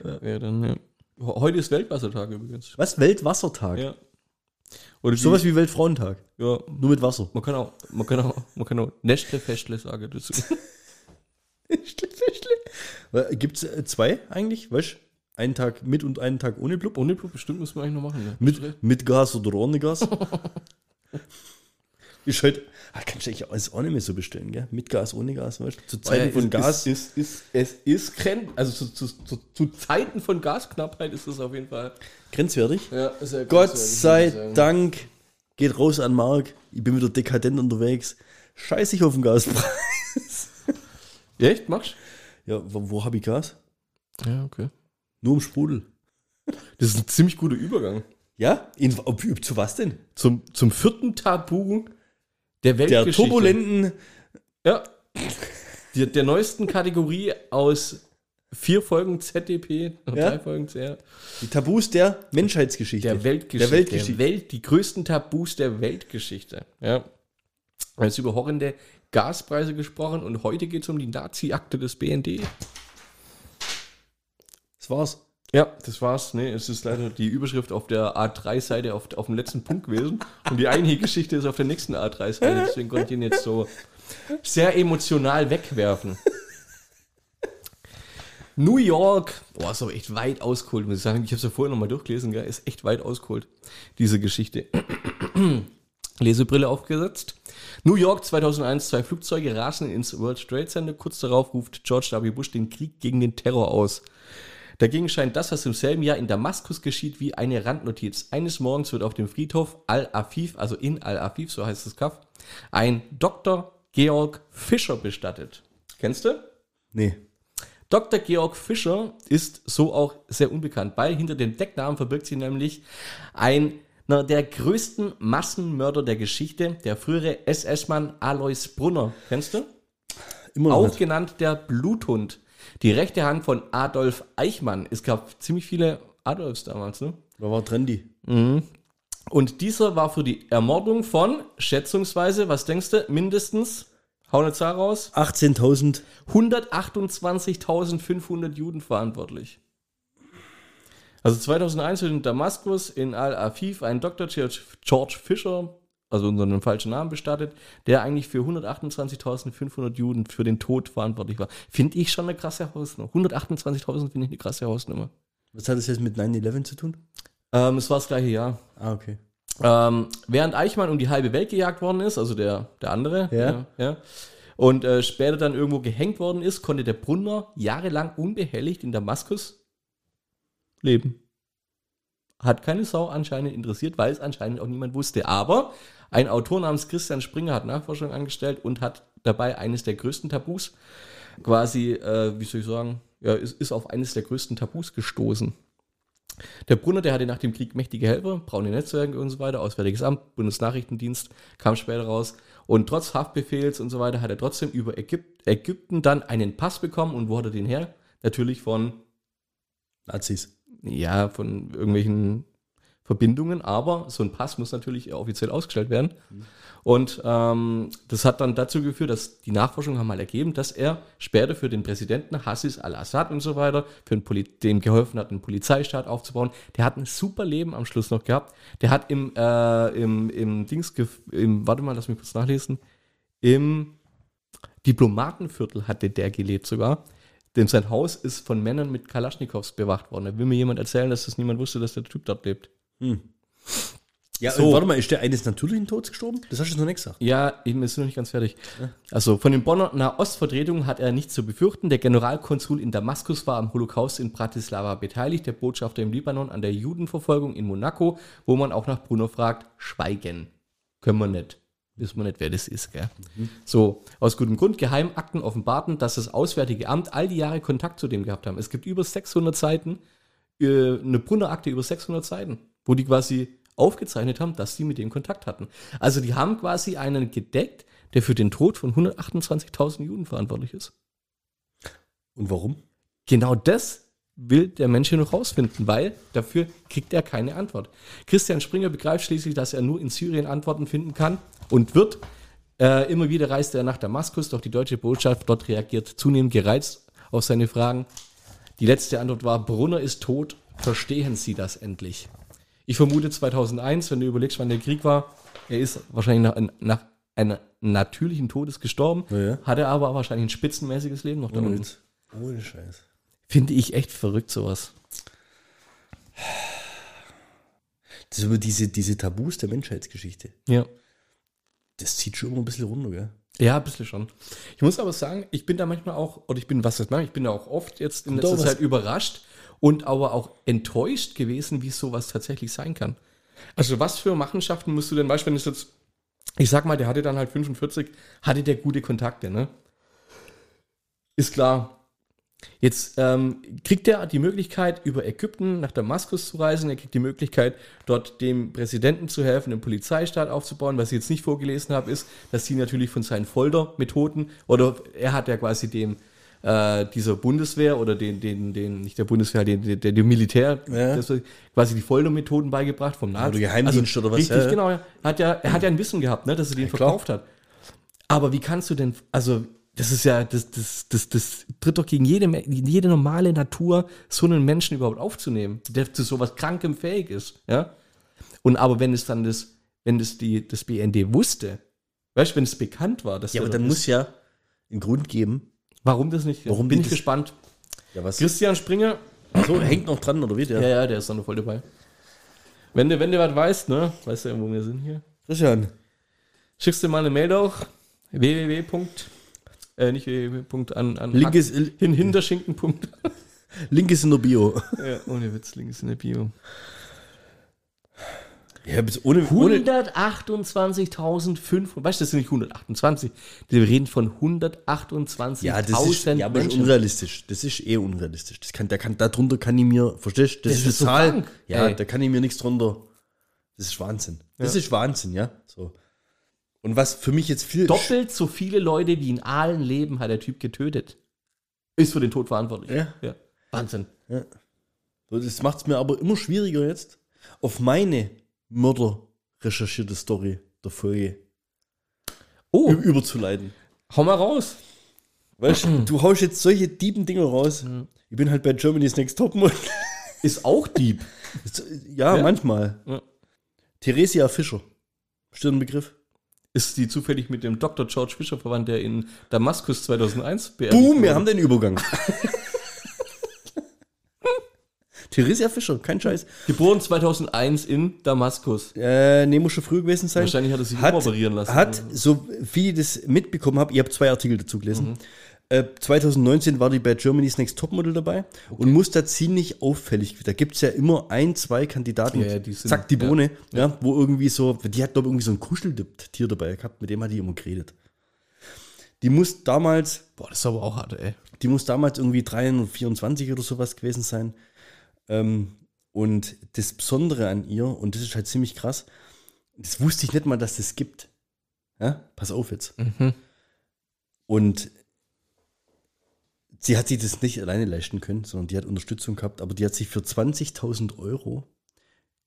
Ja. dann, ja. Heute ist Weltwassertag übrigens. Was? Weltwassertag? Ja. Oder Sowas wie Weltfrauentag. ja, Nur mit Wasser. man kann auch, man kann auch, man kann auch Nestle Festle sagen dazu. Gibt es äh, zwei eigentlich? Weißt du? Einen Tag mit und einen Tag ohne Blub? Ohne Blut bestimmt müssen wir eigentlich noch machen. Ne? Mit, mit Gas oder ohne Gas? ist halt, ah, kannst du eigentlich alles auch nicht mehr so bestellen, gell? Mit Gas, ohne Gas, weißt du? Zu Zeiten Ja, von es Gas. Ist, ist, ist, es ist also zu, zu, zu, zu Zeiten von Gasknappheit ist das auf jeden Fall. grenzwertig. Ja, ist ja Gott grenzwertig, ich sei. Dank geht raus an Mark. Ich bin wieder dekadent unterwegs. Scheiß ich auf den Gaspreis. Echt? Machst Ja, wo, wo habe ich Gas? Ja, okay. Nur im Sprudel. Das ist ein ziemlich guter Übergang. Ja? In, zu was denn? Zum, zum vierten Tabu der Der Weltgeschichte. turbulenten. Ja. Der, der neuesten Kategorie aus vier Folgen ZDP, Ja. drei Folgen CR, Die Tabus der Menschheitsgeschichte. der Weltgeschichte. Der Weltgeschichte. Der Welt, die größten Tabus der Weltgeschichte. Ja. Wir haben jetzt über horrende Gaspreise gesprochen und heute geht es um die Nazi-Akte des BND. Das war's. Ja, das war's. Nee, es ist leider die Überschrift auf der A3-Seite auf, auf dem letzten Punkt gewesen. Und die eigentliche Geschichte ist auf der nächsten A3-Seite. Deswegen konnte ich ihn jetzt so sehr emotional wegwerfen. New York, boah, ist aber echt weit ausgeholt, muss ich sagen. Ich habe es ja vorher nochmal durchgelesen, gell? ist echt weit ausgeholt, diese Geschichte. Lesebrille aufgesetzt. New York 2001, zwei Flugzeuge rasen ins World Trade Center. Kurz darauf ruft George W. Bush den Krieg gegen den Terror aus. Dagegen scheint das, was im selben Jahr in Damaskus geschieht, wie eine Randnotiz. Eines Morgens wird auf dem Friedhof Al-Afif, also in Al-Afif, so heißt das Kaff, ein Dr. Georg Fischer bestattet. Kennst du? Nee. Dr. Georg Fischer ist so auch sehr unbekannt, weil hinter dem Decknamen verbirgt sich nämlich einer der größten Massenmörder der Geschichte, der frühere SS-Mann Alois Brunner. Kennst du? Immer noch Auch nicht. genannt der Bluthund. Die rechte Hand von Adolf Eichmann. Es gab ziemlich viele Adolfs damals, ne? Da war trendy. Und dieser war für die Ermordung von, schätzungsweise, was denkst du, mindestens, hau eine Zahl raus, 18.000. 128.500 Juden verantwortlich. Also 2001 wird in Damaskus in Al-Afif ein Dr. George George Fischer, also unter einem falschen Namen bestattet, der eigentlich für 128.500 Juden für den Tod verantwortlich war. Finde ich schon eine krasse Hausnummer. 128.000 finde ich eine krasse Hausnummer. Was hat das jetzt mit 9-11 zu tun? Ähm, es war das gleiche Jahr. Ah, okay. Ähm, während Eichmann um die halbe Welt gejagt worden ist, also der, der andere, Ja. ja, ja, und äh, später dann irgendwo gehängt worden ist, konnte der Brunner jahrelang unbehelligt in Damaskus leben. Hat keine Sau anscheinend interessiert, weil es anscheinend auch niemand wusste. Aber ein Autor namens Christian Springer hat Nachforschung angestellt und hat dabei eines der größten Tabus quasi, äh, wie soll ich sagen, ja, ist, ist auf eines der größten Tabus gestoßen. Der Brunner, der hatte nach dem Krieg mächtige Helfer, braune Netzwerke und so weiter, Auswärtiges Amt, Bundesnachrichtendienst, kam später raus. Und trotz Haftbefehls und so weiter hat er trotzdem über Ägypt, Ägypten dann einen Pass bekommen. Und wo hat er den her? Natürlich von, Nazis. Ja, von irgendwelchen Verbindungen, aber so ein Pass muss natürlich offiziell ausgestellt werden. Und ähm, das hat dann dazu geführt, dass die Nachforschungen haben mal ergeben, dass er später für den Präsidenten Hassis al-Assad und so weiter, für den Poli dem geholfen hat, einen Polizeistaat aufzubauen. Der hat ein super Leben am Schluss noch gehabt. Der hat im, äh, im, im Dings, im, warte mal, lass mich kurz nachlesen, im Diplomatenviertel hatte der gelebt sogar. Denn sein Haus ist von Männern mit Kalaschnikows bewacht worden. Da will mir jemand erzählen, dass das niemand wusste, dass der Typ dort lebt. Ja, So. so. warte mal, ist der eines natürlichen Todes gestorben? Das hast du noch nicht gesagt. Ja, eben ist noch nicht ganz fertig. Also von den Bonner Nahostvertretungen hat er nichts zu befürchten. Der Generalkonsul in Damaskus war am Holocaust in Bratislava beteiligt, der Botschafter im Libanon an der Judenverfolgung in Monaco, wo man auch nach Bruno fragt, schweigen. Können wir nicht. Wissen wir nicht, wer das ist, gell? So, aus gutem Grund, Geheimakten offenbarten, dass das Auswärtige Amt all die Jahre Kontakt zu dem gehabt haben. Es gibt über 600 Seiten, äh, eine Brunner-Akte über 600 Seiten, wo die quasi aufgezeichnet haben, dass sie mit dem Kontakt hatten. Also die haben quasi einen gedeckt, der für den Tod von 128.000 Juden verantwortlich ist. Und warum? Genau das will der Mensch hier noch rausfinden, weil dafür kriegt er keine Antwort. Christian Springer begreift schließlich, dass er nur in Syrien Antworten finden kann und wird. Äh, immer wieder reist er nach Damaskus, doch die deutsche Botschaft dort reagiert zunehmend gereizt auf seine Fragen. Die letzte Antwort war, Brunner ist tot, verstehen Sie das endlich? Ich vermute 2001, wenn du überlegst, wann der Krieg war, er ist wahrscheinlich nach, nach einem natürlichen Todes gestorben, Ja, ja. hatte aber wahrscheinlich ein spitzenmäßiges Leben noch da unten. Ohne Scheiß. Finde ich echt verrückt, sowas. Das ist aber diese, diese Tabus der Menschheitsgeschichte. Ja. Das zieht schon immer ein bisschen runter, gell? Ja, ein bisschen schon. Ich muss aber sagen, ich bin da manchmal auch, oder ich bin, was das mache, ich bin da auch oft jetzt in letzter Zeit überrascht und aber auch enttäuscht gewesen, wie sowas tatsächlich sein kann. Also was für Machenschaften musst du denn, weißt du, wenn es jetzt, ich sag mal, der hatte dann halt 45, hatte der gute Kontakte, ne? Ist klar, Jetzt ähm, kriegt er die Möglichkeit, über Ägypten nach Damaskus zu reisen. Er kriegt die Möglichkeit, dort dem Präsidenten zu helfen, einen Polizeistaat aufzubauen. Was ich jetzt nicht vorgelesen habe, ist, dass sie natürlich von seinen Foltermethoden, oder er hat ja quasi dem äh, dieser Bundeswehr oder den, den, den, nicht der Bundeswehr, den, den, der, dem Militär, Ja. das, quasi die Foltermethoden beigebracht vom Nazi. Oder Geheimdienst oder was, Richtig, ja, ja. genau. Er hat ja, er hat ja ein Wissen gehabt, ne, dass er den klar. verkauft hat. Aber wie kannst du denn, also das ist ja, das, das, das, das tritt doch gegen jede, jede normale Natur, so einen Menschen überhaupt aufzunehmen, der zu sowas Krankem fähig ist, ja. Und aber wenn es dann das, wenn das die, das BND wusste, weißt du, wenn es bekannt war, dass Ja, aber dann dort muss ist, ja einen Grund geben. warum das nicht, Warum bin ich das- gespannt. Ja? Christian Springer, So, hängt noch dran, oder wie? ja, Der? ja, der ist dann voll dabei. Wenn du, wenn du was weißt, ne, weißt du ja, wo wir sind hier. Christian. Schickst du mal eine Mail auch. www. Äh, nicht www. an, an Link ist, hin hinterschinken. Punkt. Link ist in der Bio. ja, ohne Witz, Link ist in der Bio. Ja, bis ohne, ohne 128.500, weißt du, das sind nicht 128, wir reden von 128.000 ja, das ist, ja, aber das ist Menschen. unrealistisch. Das ist eh unrealistisch. Das kann, der kann, darunter kann ich mir, verstehst du? Das, Das ist eine so Zahl. krank, ja, ey. da kann ich mir nichts drunter. Das ist Wahnsinn. Das Ja. ist Wahnsinn, ja. So. Und was für mich jetzt viel. Doppelt so viele Leute, wie in allen leben, hat der Typ getötet. Ist für den Tod verantwortlich. Ja. ja. Wahnsinn. So, Das macht es mir aber immer schwieriger jetzt, auf meine Mörder recherchierte Story der Folge Oh, überzuleiten. hau mal raus. Weißt du, du haust jetzt solche dieben Dinger raus. Ich bin halt bei Germany's Next Topmodel. Ist auch Dieb. ja, Ja. manchmal. Ja. Theresia Fischer. Stimmt ein Begriff? Ist die zufällig mit dem Dr. George Fischer verwandt, der in Damaskus 2001 beerdigt Boom, wir wurde? haben den Übergang. Theresia Fischer, kein Scheiß. Geboren 2001 in Damaskus. Äh, nee, muss schon früh gewesen sein. Wahrscheinlich hat er sich hat, umoperieren lassen. Hat, so wie ich das mitbekommen habe, ich habe zwei Artikel dazu gelesen. Mhm. Äh, 2019 war die bei Germany's Next Topmodel dabei und muss da ziemlich auffällig. Da gibt es ja immer ein, zwei Kandidaten. Ja, ja, die sind- Zack, die ja. Bohne, ja. wo irgendwie so, die hat, glaube ich, irgendwie so ein Kuscheltier dabei gehabt, mit dem hat die immer geredet. Die muss damals, Boah, das ist aber auch hart, ey. die muss damals irgendwie 324 oder sowas gewesen sein. Ähm, und das Besondere an ihr, und das ist halt ziemlich krass, das wusste ich nicht mal, dass das gibt. Ja, pass auf jetzt. Mhm. Und sie hat sich das nicht alleine leisten können, sondern die hat Unterstützung gehabt, aber die hat sich für 20.000 Euro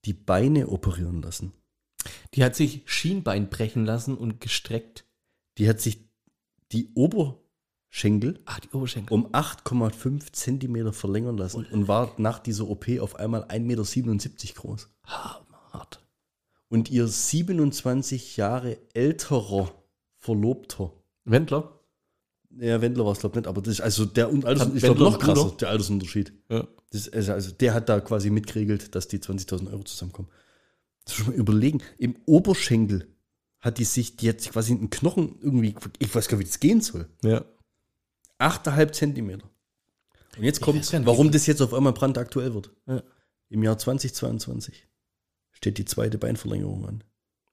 die Beine operieren lassen. Die hat sich Schienbein brechen lassen und gestreckt. Die hat sich die Oberschenkel Ah, die Oberschenkel. um 8,5 Zentimeter verlängern lassen und war nach dieser OP auf einmal 1,77 Meter groß. Hart. Und ihr 27 Jahre älterer Verlobter, Wendler? Ja, Wendler war es glaube ich nicht, aber das ist also der Un- Alters, Hat ich glaube noch krasser, der Altersunterschied. Ja. Das ist, also der hat da quasi mitgeregelt, dass die 20.000 Euro zusammenkommen. Das muss man überlegen. Im Oberschenkel hat die sich, die hat sich quasi einen Knochen irgendwie, ich weiß gar nicht, wie das gehen soll. Ja. 8,5 Zentimeter. Und jetzt kommt, warum das jetzt auf einmal brandaktuell wird. Ja. Im Jahr 2022 steht die zweite Beinverlängerung an.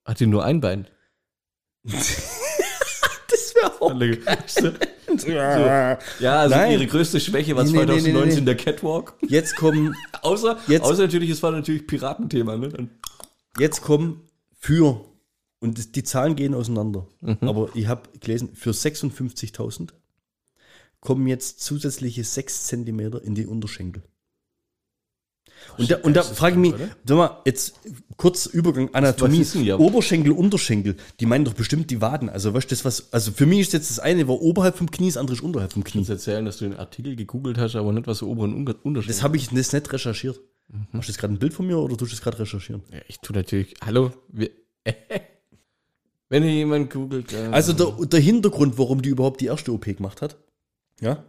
Hat die nur ein Bein? Das wäre auch. Ja, also Nein. ihre größte Schwäche war Nee, nee, nee, 2019 nee, nee. der Catwalk. Jetzt kommen, Außer, Jetzt- außer natürlich, es war natürlich Piratenthema. Ne? Dann, jetzt kommen für, und das, die Zahlen gehen auseinander, Mhm. aber ich habe gelesen, für 56.000 kommen jetzt zusätzliche 6 Zentimeter in die Unterschenkel. Und da, und da frage ich mich, oder? sag mal, jetzt kurz Übergang Anatomie, hier? Oberschenkel, Unterschenkel, die meinen doch bestimmt die Waden. Also weißt du, das was, also für mich ist jetzt das eine war oberhalb vom Knie, das andere ist unterhalb vom Knie. kannst erzählen, dass du den Artikel gegoogelt hast, aber nicht was so oberen Un Unterschied. Das habe ich das nicht recherchiert. Mhm. Machst du jetzt gerade ein Bild von mir oder tust du das gerade recherchieren? ja, ich tue natürlich. Hallo? Wir, wenn hier jemand googelt. Äh, Also der, der Hintergrund, warum die überhaupt die erste OP gemacht hat, ja,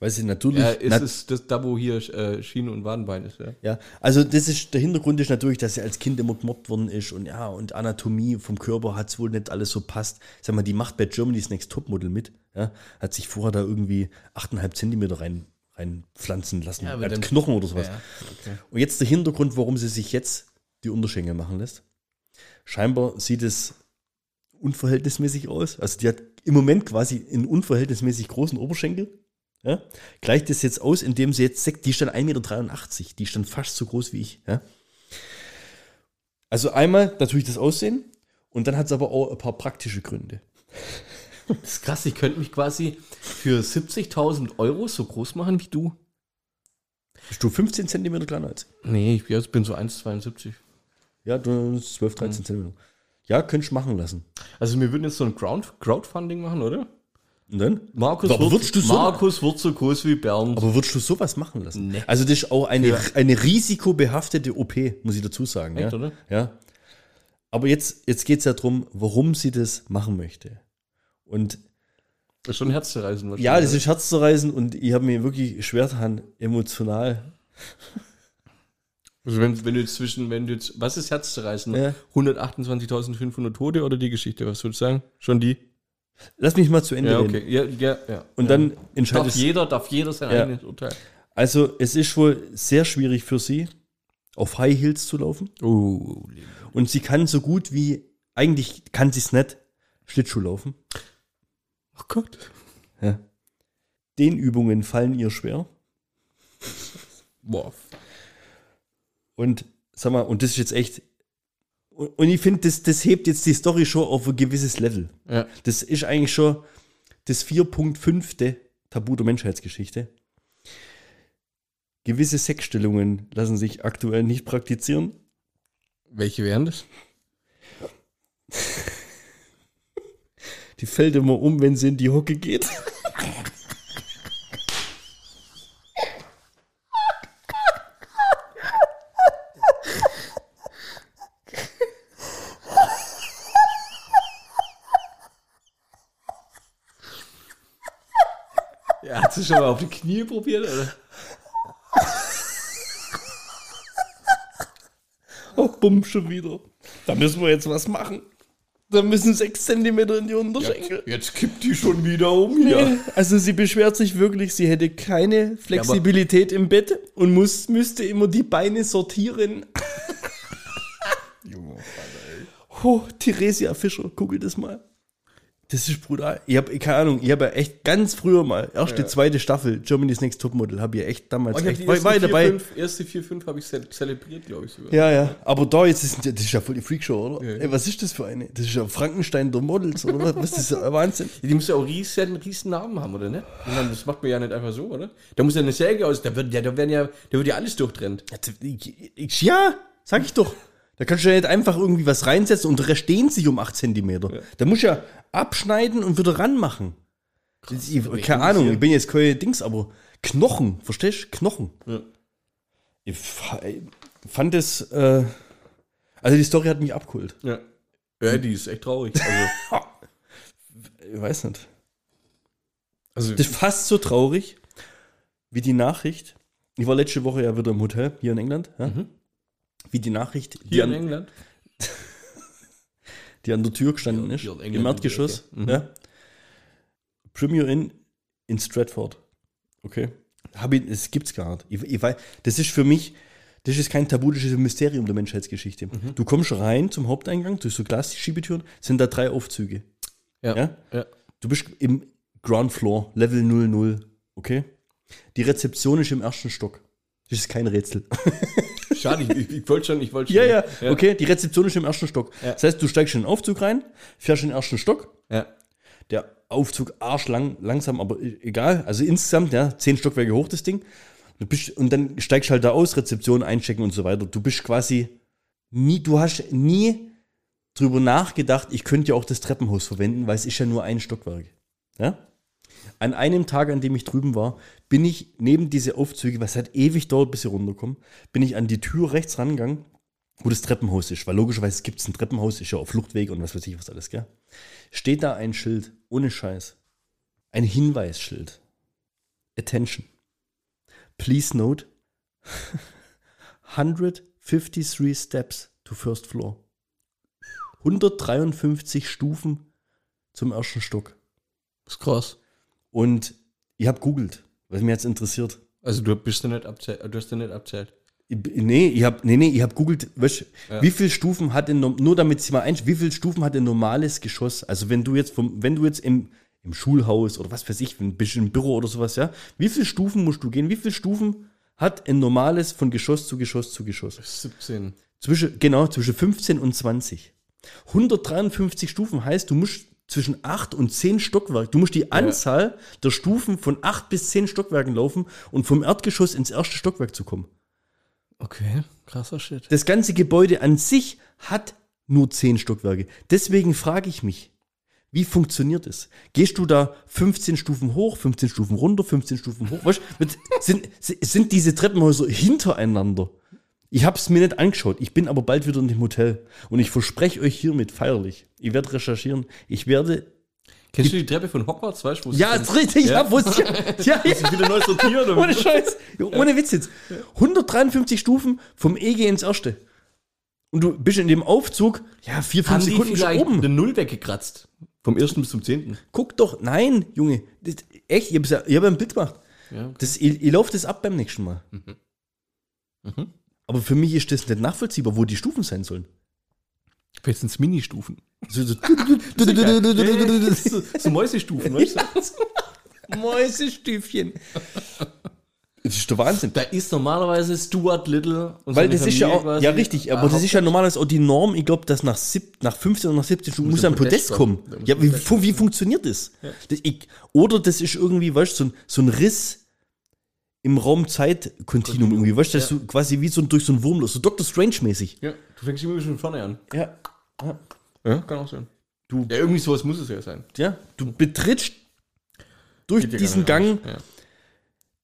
weil sie natürlich, ja, ist nat- es das, da, wo hier äh, Schiene und Wadenbein ist, ja. ja, also das ist der Hintergrund ist natürlich, dass sie als Kind immer gemobbt worden ist und ja und Anatomie vom Körper hat es wohl nicht alles so passt. Sag mal, die macht bei Germany's Next Topmodel mit, ja, hat sich vorher da irgendwie 8,5 Zentimeter rein reinpflanzen lassen, Ja, als Knochen oder sowas. Ja, okay. Und jetzt der Hintergrund, warum sie sich jetzt die Unterschenkel machen lässt. Scheinbar sieht es unverhältnismäßig aus. Also die hat im Moment quasi einen unverhältnismäßig großen Oberschenkel. Ja? Gleicht das jetzt aus, indem sie jetzt, die ist dann 1,83 Meter, die ist dann fast so groß wie ich. Ja? Also einmal natürlich das Aussehen und dann hat es aber auch ein paar praktische Gründe. Das ist krass, ich könnte mich quasi für 70.000 Euro so groß machen wie du. Bist du 15 Zentimeter kleiner als? Nee, ich jetzt bin so 1,72. Ja, du bist 12, 13 Zentimeter. Ja, könntest du machen lassen. Also wir würden jetzt so ein Crowd Crowdfunding machen, oder? Dann? Markus, Aber wird, du so- Markus wird so groß wie Bernd. Aber würdest du sowas machen lassen? Nee. Also das ist auch eine, Ja. eine risikobehaftete OP, muss ich dazu sagen. Echt, ja? oder? Ja. Aber jetzt, jetzt geht es ja darum, warum sie das machen möchte. Und Das ist schon Herzzerreißen wahrscheinlich. ja, das ist herzzerreißend und ich habe mir wirklich schwer getan, emotional. Also wenn, wenn du zwischen, wenn du jetzt, was ist Herzzerreißen? Ja. 128.500 Tote oder die Geschichte, was würdest du sagen? Schon die? Lass mich mal zu Ende Ja, reden. okay. Ja, ja, ja. Und dann darf entscheidest jeder, darf jeder sein eigenes Urteil. Also es ist wohl sehr schwierig für sie, auf High Heels zu laufen. Oh, Und sie kann so gut wie, eigentlich kann sie es nicht, Schlittschuh laufen. oh Gott. Ja. Dehnübungen fallen ihr schwer. Boah. Und sag mal, und das ist jetzt echt. Und, und ich finde, das, das hebt jetzt die Story schon auf ein gewisses Level. Ja. Das ist eigentlich schon das 4.5. Tabu der Menschheitsgeschichte. Gewisse Sexstellungen lassen sich aktuell nicht praktizieren. Welche wären das? Die fällt immer um, wenn sie in die Hocke geht. schon mal auf die Knie probiert, oder? Oh, bumm, schon wieder. Da müssen wir jetzt was machen. Da müssen sechs Zentimeter in die Unterschenkel. Jetzt kippt die schon wieder um Nee, also sie beschwert sich wirklich, sie hätte keine Flexibilität im Bett und muss, müsste immer die Beine sortieren. oh, Theresia Fischer, google das mal. Das ist brutal. Ich habe keine Ahnung, ich habe ja echt ganz früher mal, erste, zweite Staffel Germany's Next Topmodel, habe ich echt damals Oh, echt, die war, war dabei. Fünf, erste vier, fünf habe ich ze- zelebriert, glaube ich sogar. Ja, ja. Aber da jetzt ist das ist ja voll die Freakshow, oder? Ja, ja. Ey, was ist das für eine? Das ist ja Frankenstein der Models, oder was? Ist das? Ja Wahnsinn. Die muss ja auch riesen, riesen Namen haben, oder ne? Das macht man ja nicht einfach so, oder? Da muss ja eine Säge aus, da wird ja, da werden ja, da wird ja alles durchtrennt. Ja, sag ich doch. Da kannst du ja nicht einfach irgendwie was reinsetzen und der Rest dehnt sich um 8 cm. Da musst du ja abschneiden und wieder ranmachen. Das- ich, keine Ahnung, ich bin jetzt kein Dings, aber Knochen, verstehst du? Knochen. Ja. Ich fa- ich fand es, äh, also die Story hat mich abgeholt. Ja. Ja, die ist echt traurig. Also, Ich weiß nicht. also Das ist fast so traurig wie die Nachricht. Ich war letzte Woche ja wieder im Hotel hier in England. Ja? Wie die Nachricht, die hier in an, England. die an der Tür gestanden Ja, ist, England im Erdgeschoss. die Ecke. Mhm. Ja? Premier Inn in Stratford. Okay. Hab ich, das gibt's gar nicht. Ich, ich weiß, das ist für mich, das ist kein Tabu, das ist ein Mysterium der Menschheitsgeschichte. Mhm. Du kommst rein zum Haupteingang, durch so Glasschiebetüren, sind da drei Aufzüge. Ja. Ja? ja. Du bist im Ground Floor, Level 00, okay? Die Rezeption ist im ersten Stock. Das ist kein Rätsel. Schade, ich, ich, wollte schon, ich wollte schon. ja, ja, okay, die Rezeption ist im ersten Stock. Ja. Das heißt, du steigst in den Aufzug rein, fährst in den ersten Stock, Ja. der Aufzug arschlang, langsam, aber egal. Also insgesamt, ja, zehn Stockwerke hoch das Ding. Du bist, und dann steigst halt da aus, Rezeption einchecken und so weiter. Du bist quasi nie, du hast nie drüber nachgedacht, ich könnte ja auch das Treppenhaus verwenden, weil es ist ja nur ein Stockwerk. Ja? An einem Tag, an dem ich drüben war, bin ich neben diese Aufzüge, was halt ewig dauert, bis sie runterkommen, bin ich an die Tür rechts rangegangen, wo das Treppenhaus ist. Weil logischerweise gibt es ein Treppenhaus, ist ja auf Fluchtweg und was weiß ich was alles, gell? Steht da ein Schild, ohne Scheiß. Ein Hinweisschild. Attention. Please note 153 steps to first floor. 153 Stufen zum ersten Stock. Das ist krass. Und ich habe googelt, was mich jetzt interessiert. Also du bist ja nicht abzählt, du hast nicht abzählt. Ich- Nee, ich habe nee, nee, ich hab googelt, weißt, Ja. wie viele Stufen hat denn nur damit sie mal ein, wie viele Stufen hat ein normales Geschoss? Also wenn du jetzt vom wenn du jetzt im im Schulhaus oder was weiß ich, ein bisschen im Büro oder sowas, ja. Wie viele Stufen musst du gehen? Wie viele Stufen hat ein normales von Geschoss zu Geschoss zu Geschoss? 17. Zwischen, genau, zwischen 15 und 20. 153 Stufen heißt, du musst zwischen 8 und 10 Stockwerke, du musst die Anzahl der Stufen von 8 bis 10 Stockwerken laufen und vom Erdgeschoss ins erste Stockwerk zu kommen. Okay, krasser Shit. Das ganze Gebäude an sich hat nur 10 Stockwerke. Deswegen frage ich mich, wie funktioniert es? Gehst du da 15 Stufen hoch, 15 Stufen runter, 15 Stufen hoch? Weißt, mit- sind, sind diese Treppenhäuser hintereinander? Ich habe es mir nicht angeschaut. Ich bin aber bald wieder in dem Hotel. Und ich verspreche euch hiermit feierlich, ich werde recherchieren. Ich werde. Kennst du die Treppe von Hogwarts, weißt du? Ja, ist richtig. Ja, Ja. wo es- ja, ja, wieder neu sortieren. Ohne Scheiß. Ohne Witz jetzt. 153 Stufen vom EG ins erste. Und du bist in dem Aufzug, ja, vier, fünf Haben die Sekunden vielleicht oben. eine Null weggekratzt? Vom ersten bis zum zehnten. Guck doch, nein, Junge. Das, echt, ich habe ja, ich ja ein Bild gemacht. Ja, okay. Das, ich, ich laufe das ab beim nächsten Mal. Mhm. Aber für mich ist das nicht nachvollziehbar, wo die Stufen sein sollen. Vielleicht sind es Ministufen. So, so, so, so Mäusestufen, weißt du? Mäusestüfchen. Das ist der Wahnsinn. Da ist normalerweise Stuart Little und Weil seine das ist ja auch, quasi- ja richtig, aber Ah, das ist ja normalerweise auch die Norm. Ich glaube, dass nach, sieb, nach 15 oder nach 17 Stunden muss, ein Podest Podest kommen. Ja, wie, wie funktioniert das? das ich, oder das ist irgendwie, weißt du, so ein, so ein Riss im Raum-Zeit-Kontinuum irgendwie, weißt du, das ist so quasi wie so durch so ein Wurmloch, so Dr. Strange-mäßig. Ja, du fängst immer schon vorne an. Ja. Ja, kann auch sein. Du- ja, irgendwie sowas muss es ja sein. ja, du betrittst durch ja diesen Gang, anders.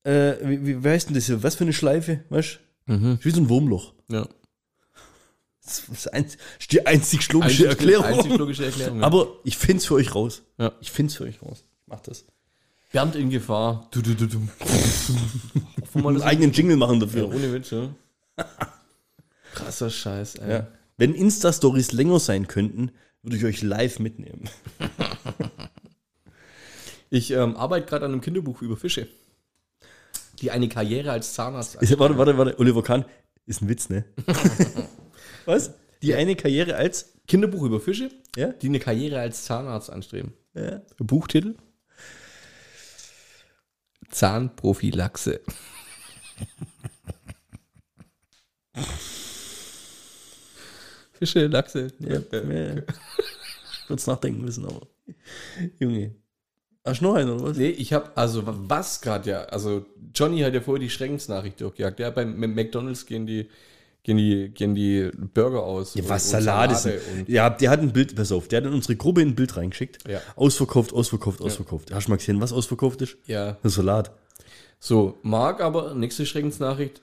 äh, wie, wie, wie heißt denn das hier? Was für eine Schleife, weißt du? Mhm. Wie so ein Wurmloch. Ja. ja. Das ist, ein, die einzig logische Einzig- Erklärung. Einzig logische Erklärung. ja. Aber ich find's für euch raus. Ja. Ich find's für euch raus. Ich mach das. Bernd in Gefahr. Du, du, du, du. Einen eigenen Jingle machen ja, dafür. ohne Witz, ja. Krasser Scheiß, ey. Ja. Wenn Insta-Stories länger sein könnten, würde ich euch live mitnehmen. Ich ähm, arbeite gerade an einem Kinderbuch über Fische. Die eine Karriere als Zahnarzt. Ist, warte, warte, warte. Oliver Kahn ist ein Witz, ne? Was? Die eine Karriere als. Kinderbuch über Fische, Ja? die eine Karriere als Zahnarzt anstreben. ja. Buchtitel? Zahnprophylaxe. Fische, Lachse. Ja, ja. Kurz nachdenken müssen, aber. Junge. Hast du noch einen, oder was? Nee, ich habe, also was gerade ja, also Johnny hat ja vorher die Schreckensnachricht durchgejagt. Ja, beim McDonalds gehen die, gehen die, gehen die Burger aus. Ja, was und Salat ist. Ja, der hat ein Bild, pass auf, der hat in unsere Gruppe ein Bild reingeschickt. Ja. Ausverkauft, ausverkauft, ausverkauft. Hast du mal gesehen, was ausverkauft ist? Ja, Der Salat. so, Marc aber, nächste Schreckensnachricht,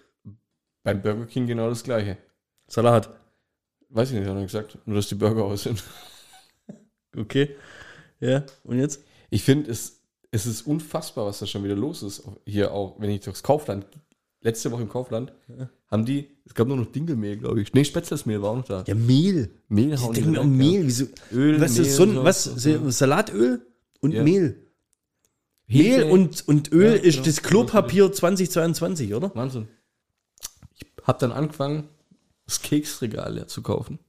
beim Burger King genau das gleiche. Salat. Weiß ich nicht, hat er gesagt. Nur, dass die Burger aus sind. Okay. Ja, und jetzt? Ich finde, es, es ist unfassbar, was da schon wieder los ist. Hier auch, wenn ich durchs Kaufland, letzte Woche im Kaufland, haben die, es gab nur noch Dinkelmehl, glaube ich. Nee, Spätzlesmehl war auch noch da. Ja, Mehl. Mehl Ich hauen denke die mir auch weg, Mehl. Wieso? Öl, was Mehl ist so ein, was? so. Salatöl und Ja. Mehl. Hefe. Mehl und, und Öl Ja, ist genau. das Klopapier 2022, oder? Wahnsinn. Ich habe dann angefangen, das Keksregal leer zu kaufen.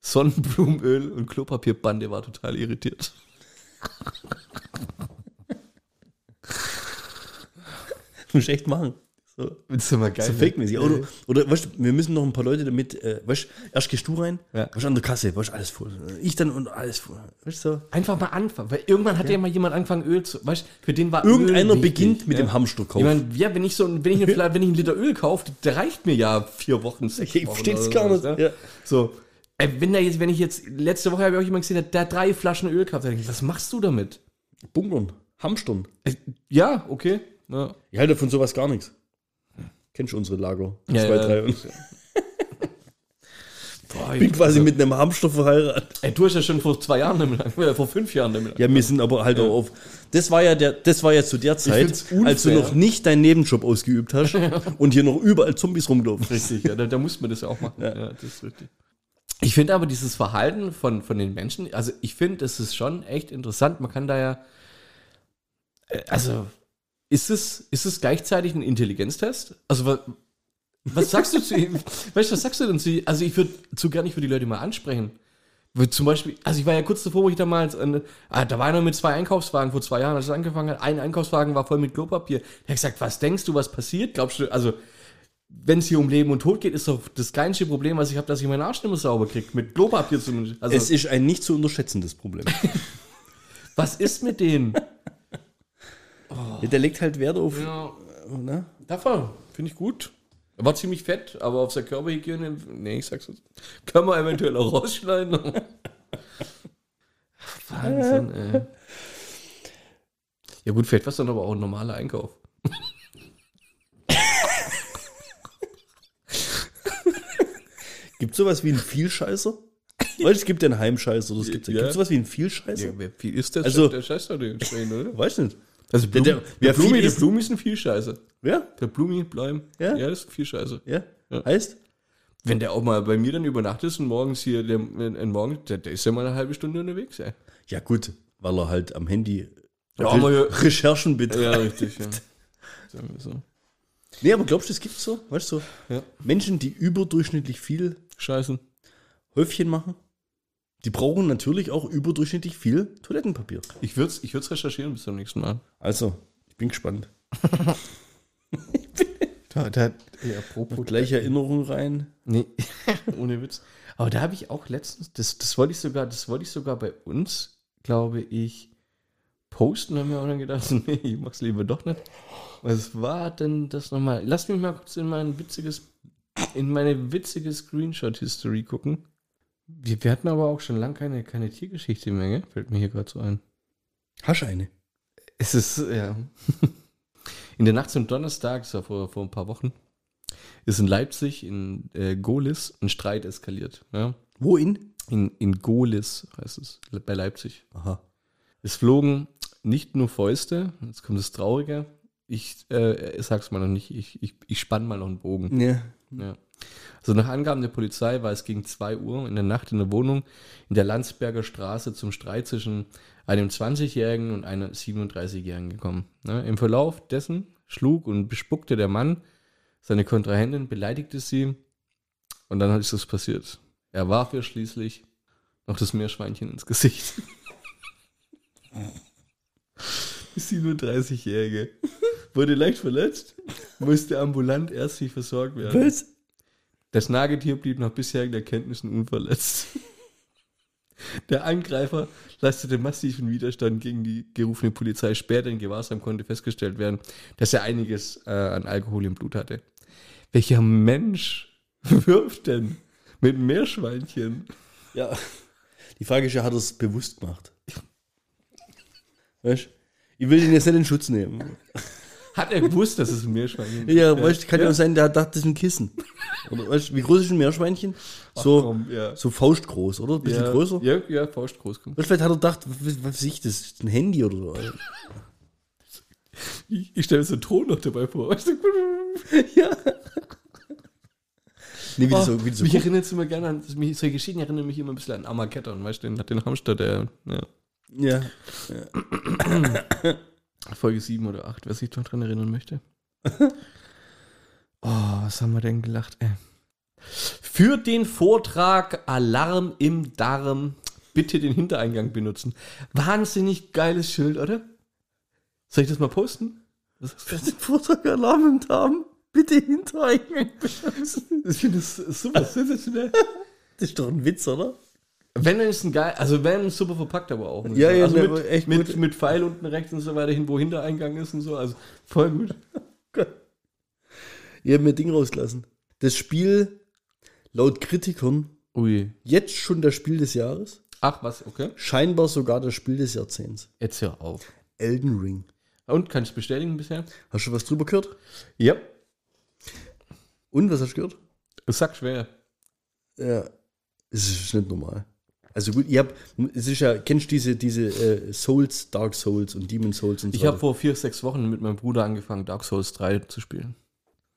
Sonnenblumenöl und Klopapierbande war total irritiert. Muss ich echt machen. So, Willst du mal geil? so fake-mäßig. Oder, oder weißt du, wir müssen noch ein paar Leute damit, äh, weißt du, erst gehst du rein, Ja. weißt du, an der Kasse, weißt du, alles voll. Ich dann und alles voll. Weißt du, so. Einfach mal anfangen, weil irgendwann hat ja, mal jemand angefangen, Öl zu, weißt du, für den war Irgendeiner Öl beginnt mit ja. dem Hamsterkauf. Ich meine, ja, wenn ich so, ein- wenn ich, eine, Fla- wenn ich einen Liter Öl kaufe, der reicht mir ja vier Wochen, sechs Ich Wochen versteh's oder gar nicht, ja. So, ey, wenn der jetzt, wenn ich jetzt, letzte Woche habe ich auch jemand gesehen, der, der hat drei Flaschen Öl gehabt, da ich, was machst du damit? Bunkern, Hamstern. Äh, Ja, okay. Ja. Ich halte von sowas gar nichts. Kennst du unsere Lager? Ja, Zwei, ja. drei. Und Boah, ich bin quasi mit einem Hamster verheiratet. Ey, du hast ja schon vor zwei Jahren oder vor fünf Jahren Ja, wir sind aber halt auch auf. Das war ja der, das war ja zu der Zeit, als du noch nicht deinen Nebenjob ausgeübt hast und hier noch überall Zombies rumgelaufen. Richtig, ja, da, da muss man das ja auch machen. Ja. das ist richtig. Ich finde aber dieses Verhalten von, von den Menschen, also ich finde, das ist schon echt interessant. Man kann da ja, äh, also ist es, ist es gleichzeitig ein Intelligenztest? Also was, was sagst du zu ihm? Weißt du, was sagst du denn zu ihm? Also ich würde zu gerne, ich würde die Leute mal ansprechen. Zum Beispiel, also ich war ja kurz davor, wo ich damals, äh, da war er noch mit zwei Einkaufswagen vor zwei Jahren, als es angefangen hat. Ein Einkaufswagen war voll mit Klopapier. Der hat gesagt, was denkst du, was passiert? Glaubst du, also, wenn es hier um Leben und Tod geht, ist doch das kleinste Problem, was ich habe, dass ich meinen Arsch nicht mehr sauber kriege. Mit Klopapier zumindest. Also, Es ist ein nicht zu unterschätzendes Problem. was ist mit denen? Ja, der legt halt Wert auf. ja, Ne? davon, finde ich gut. Er war ziemlich fett, aber auf seiner Körperhygiene, nee, ich sag's jetzt, kann man eventuell auch rausschneiden. Wahnsinn, ey. Ja gut, vielleicht war es dann aber auch ein normaler Einkauf. Gibt sowas wie einen Vielscheißer? Weil es gibt ja einen Heimscheißer. Oder es gibt, Ja. Sowas wie einen Vielscheißer? Ja, wer viel ist das? Also- der Scheiß doch dementsprechend, oder? Weiß nicht. Also Der- Blumi, der- der, wer Blumi, viel der Blumi ist ein viel Scheiße. Wer? Der Blumi, Bleim. Ja? ja, das ist viel Scheiße. Ja? Ja. Heißt? Wenn der auch mal bei mir dann übernachtet ist und morgens hier, der, äh, morgen, der, der ist ja mal eine halbe Stunde unterwegs, ey. Ja, gut, weil er halt am Handy Ja, ja- Recherchen betreibt. Ja, richtig, ja. Sagen wir so. Nee, aber glaubst du, es gibt so, weißt du, Ja. Menschen, die überdurchschnittlich viel Scheiße. Häufchen machen, die brauchen natürlich auch überdurchschnittlich viel Toilettenpapier. Ich würde es ich würd's recherchieren bis zum nächsten Mal. Also, ich bin gespannt. Da, da, ja, apropos. Gleich Erinnerung rein. Nee, ohne Witz. Aber da habe ich auch letztens, das, das wollte ich sogar, das wollte ich sogar bei uns, glaube ich, posten, haben wir auch dann gedacht, nee, ich mach's lieber doch nicht. Was war denn das nochmal? Lass mich mal kurz in mein witziges, in meine witzige Screenshot-History gucken. Wir, wir hatten aber auch schon lange keine, keine Tiergeschichte mehr, gell? Fällt mir hier gerade so ein. Hast eine? Es ist, ja. In der Nacht zum Donnerstag, das war vor, vor ein paar Wochen, ist in Leipzig, in äh, Golis, ein Streit eskaliert. Ja? Wo in? In, in Golis heißt es, bei Leipzig. Aha. Es flogen nicht nur Fäuste, jetzt kommt das Traurige. Ich, äh, ich sag's mal noch nicht, ich, ich, ich spann mal noch einen Bogen. Ja. Ja. Also nach Angaben der Polizei war es gegen 2 Uhr in der Nacht in der Wohnung in der Landsberger Straße zum Streit zwischen einem 20-Jährigen und einer 37-Jährigen gekommen. Ne? Im Verlauf dessen schlug und bespuckte der Mann seine Kontrahentin, beleidigte sie und dann ist es passiert. Er warf ihr schließlich noch das Meerschweinchen ins Gesicht. Die 37-Jährige wurde leicht verletzt, musste ambulant ärztlich versorgt werden. Was? Das Nagetier blieb nach bisherigen Erkenntnissen unverletzt. Der Angreifer leistete massiven Widerstand gegen die gerufene Polizei. Später in Gewahrsam konnte festgestellt werden, dass er einiges äh, an Alkohol im Blut hatte. Welcher Mensch wirft denn mit Meerschweinchen? Ja. Die Frage ist ja, hat er es bewusst gemacht? Weißt Ich will den jetzt nicht in Schutz nehmen. Hat er gewusst, dass es ein Meerschweinchen ist? Ja, weißt kann ja auch sein, der hat gedacht, das ist ein Kissen. Oder, weißt, wie groß ist ein Meerschweinchen? So, komm, ja. so faustgroß, oder? Ein bisschen ja, größer. Ja, ja, Faust groß. Weißt, vielleicht hat er gedacht, was, was ich, das ist ein Handy oder so. Ich, ich stelle mir so einen Ton noch dabei vor. Weißt du? ja. Nee, wie Oh, so, wie so mich erinnert es immer gerne an, mich, solche Geschichten erinnern mich immer ein bisschen an Armageddon, weißt du, den, den Hamster, der, ja, Ja. Folge 7 oder 8, wer sich noch dran erinnern möchte. oh, was haben wir denn gelacht, ey. Für den Vortrag Alarm im Darm bitte den Hintereingang benutzen. Wahnsinnig geiles Schild, oder? Soll ich das mal posten? Ist das? Vortrag Alarm im Darm. Bitte Hintereingang benutzen. Ich finde das super sensationell. Das ist doch ein Witz, oder? Wenn ist ein geil, also wenn super verpackt, aber auch. Ja, ja, also mit, echt mit, gut. mit Pfeil unten rechts und so weiter hin, wo Hintereingang ist und so. Also voll gut. Ihr habt mir Ding rausgelassen. Das Spiel, laut Kritikern, Ui. jetzt schon das Spiel des Jahres. Ach, was, okay. Scheinbar sogar das Spiel des Jahrzehnts. Jetzt hör auf. Elden Ring. Und kann ich bestätigen bisher? Hast du was drüber gehört? Ja. Und was hast du gehört? Sag schwer. Ja, es ist nicht normal. Also gut, ich hab, es ist ja, kennst du diese, diese äh, Souls, Dark Souls und Demon Souls und so Ich habe vor vier, sechs Wochen mit meinem Bruder angefangen, Dark Souls 3 zu spielen.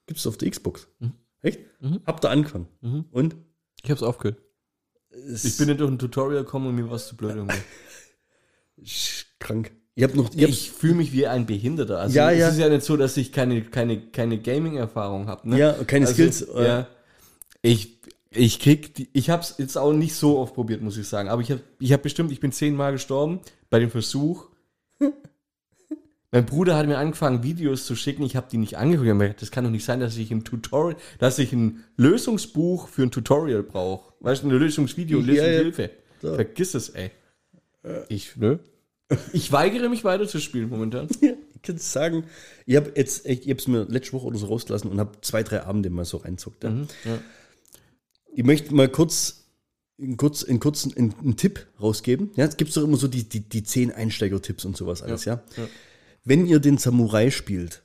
Gibt's auf der Xbox? Mhm. Echt? Mhm. Habt ihr angefangen? Mhm. Und? Ich hab's aufgehört. Es Ich bin nicht durch ein Tutorial gekommen und mir war es zu blöd irgendwie. krank. Ich hab noch, ich hab, Ich fühle mich wie ein Behinderter. Also Ja, es ja. ist ja nicht so, dass ich keine, keine, keine Gaming-Erfahrung habe. Ne? Ja, keine also, Skills, äh. Ja. Ich, Ich krieg, die, ich hab's jetzt auch nicht so oft probiert, muss ich sagen. Aber ich hab, ich hab bestimmt, ich bin zehnmal gestorben bei dem Versuch. mein Bruder hat mir angefangen, Videos zu schicken. Ich habe die nicht angeguckt. Ich gedacht, Das kann doch nicht sein, dass ich ein Tutorial, dass ich ein Lösungsbuch für ein Tutorial brauche. Weißt du, ein Lösungsvideo, Ja, ja. Lösungshilfe. Vergiss es, ey. Ich, ne? Ich weigere mich weiter zu spielen momentan. Ich kann sagen, ich habe jetzt, echt- ich habe es mir letzte Woche oder so rausgelassen und habe zwei, drei Abende mal so reinzockt. Ja. ja. Ich möchte mal kurz, einen, kurz, einen kurzen einen, einen Tipp rausgeben. Ja, es gibt doch immer so die, die, die zehn Einsteiger-Tipps und sowas alles, ja. ja. Wenn ihr den Samurai spielt,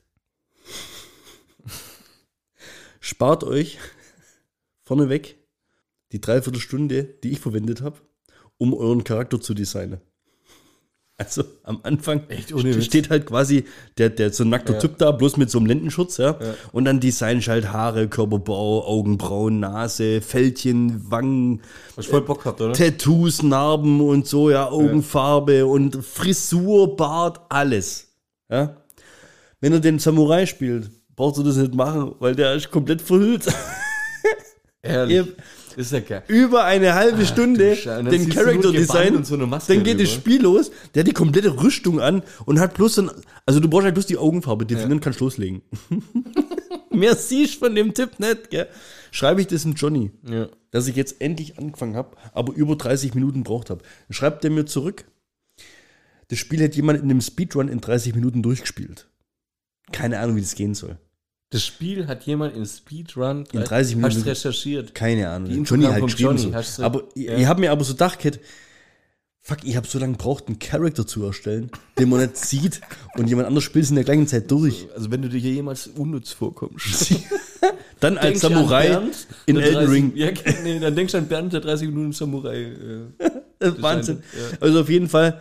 spart euch vorneweg die Dreiviertelstunde, die ich verwendet habe, um euren Charakter zu designen. Also am Anfang steht halt quasi der, der so ein nackter Ja. Typ da, bloß mit so einem Lendenschutz, ja. Und dann designst halt Haare, Körperbau, Augenbrauen, Nase, Fältchen, Wangen, Hast du voll Bock gehabt, oder? Tattoos, Narben und so, ja, Augenfarbe und Frisur, Bart, alles. Ja? Wenn er den Samurai spielt, brauchst du das nicht machen, weil der ist komplett verhüllt. Ehrlich. Ist ja geil. Über eine halbe Stunde. Und dann den Character Design. und so eine Maske dann geht das. Spiel los. Der hat die komplette Rüstung an und hat bloß dann, also du brauchst halt bloß die Augenfarbe definieren, kannst loslegen. Mehr siehst von dem Tipp nicht, gell? Schreibe ich das dem Johnny Ja. dass ich jetzt endlich angefangen habe, aber über 30 Minuten braucht habe. Schreibt er mir zurück, das Spiel hätte jemand in einem Speedrun in 30 Minuten durchgespielt. Keine Ahnung, wie das gehen soll. Das Spiel hat jemand in Speedrun In 30 Minuten. Hast recherchiert. Keine Ahnung. Die kam vom geschrieben Johnny, so. Aber ich, ja. ich habe mir aber so gedacht, fuck, ich habe so lange gebraucht, einen Charakter zu erstellen, den man nicht sieht und jemand anders spielt es in der gleichen Zeit durch. Also wenn du dir hier jemals unnütz vorkommst. Dann als du an Samurai Bernd, in der Elden 30 Ring. Ja, nee, dann denkst du an Bernd, der 30 Minuten Samurai. Äh, Das ist Wahnsinn. Ja. Also auf jeden Fall,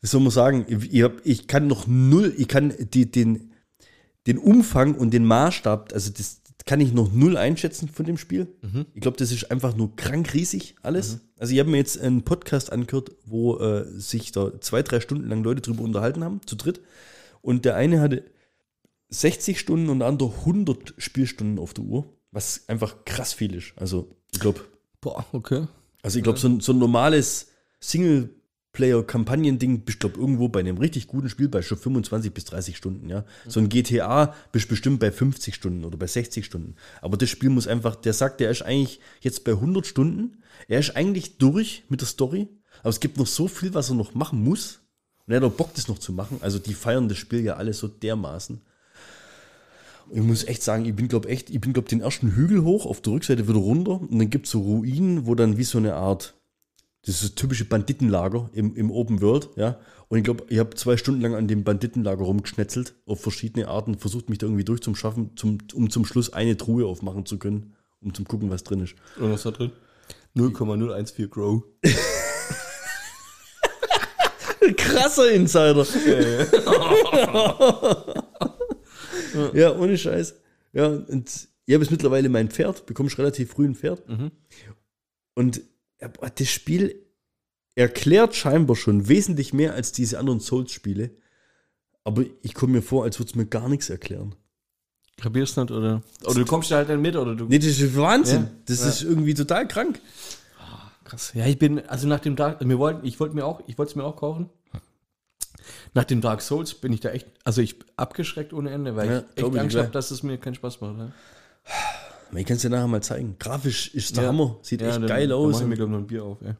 wie soll man sagen, ich, ich, hab, ich kann noch null, ich kann die, den, den Umfang und den Maßstab, also das kann ich noch null einschätzen von dem Spiel. Ich glaube, das ist einfach nur krank riesig alles. Also ich habe mir jetzt einen Podcast angehört, wo äh, sich da zwei, drei Stunden lang Leute drüber unterhalten haben, zu dritt. Und der eine hatte 60 Stunden und der andere 100 Spielstunden auf der Uhr, was einfach krass viel ist. Also ich glaube, boah, okay. also ich glaube, so, ein, so ein normales Singleplayer-Kampagnen-Ding bist glaube irgendwo bei einem richtig guten Spiel bei schon 25 bis 30 Stunden, ja. So ein GTA bist bestimmt bei 50 Stunden oder bei 60 Stunden. Aber das Spiel muss einfach, der sagt, der ist eigentlich jetzt bei 100 Stunden. Er ist eigentlich durch mit der Story, aber es gibt noch so viel, was er noch machen muss. Und er hat auch Bock, das noch zu machen. Also die feiern das Spiel ja alle so dermaßen. Ich muss echt sagen, ich bin glaube echt, ich bin glaube den ersten Hügel hoch, auf der Rückseite wieder runter und dann gibt es so Ruinen, wo dann wie so eine Art, das ist das typische Banditenlager im, im Open World, ja. Und ich glaube, ich habe zwei Stunden lang an dem Banditenlager rumgeschnetzelt, auf verschiedene Arten, versucht mich da irgendwie durchzuschaffen, zum, um zum Schluss eine Truhe aufmachen zu können, um zu gucken, was drin ist. Und was ist da drin? 0,014 Grow. Krasser Insider. ja, ohne Scheiß. Ja, und ich habe jetzt mittlerweile mein Pferd, bekommst relativ früh ein Pferd. Und ja, boah, das Spiel erklärt scheinbar schon wesentlich mehr als diese anderen Souls-Spiele. Aber ich komme mir vor, als würde es mir gar nichts erklären. Kapierst nicht, oder? Oder du kommst da halt dann mit, oder du. Nee, das ist Wahnsinn. Ja, Das ja. ist irgendwie total krank. Krass. Ja, ich bin, also nach dem Dark, wir wollten, ich wollte mir auch, ich wollte es mir auch kaufen. Nach dem Dark Souls bin ich da echt, also ich abgeschreckt ohne Ende, weil Ja, ich echt Angst habe, dass es mir keinen Spaß macht. Ne? Ich kann es dir nachher mal zeigen. Grafisch ist der Ja. Hammer. Sieht Ja, echt dann- geil dann aus. Mach ich mir, glaube ich, noch ein Bier auf, ey.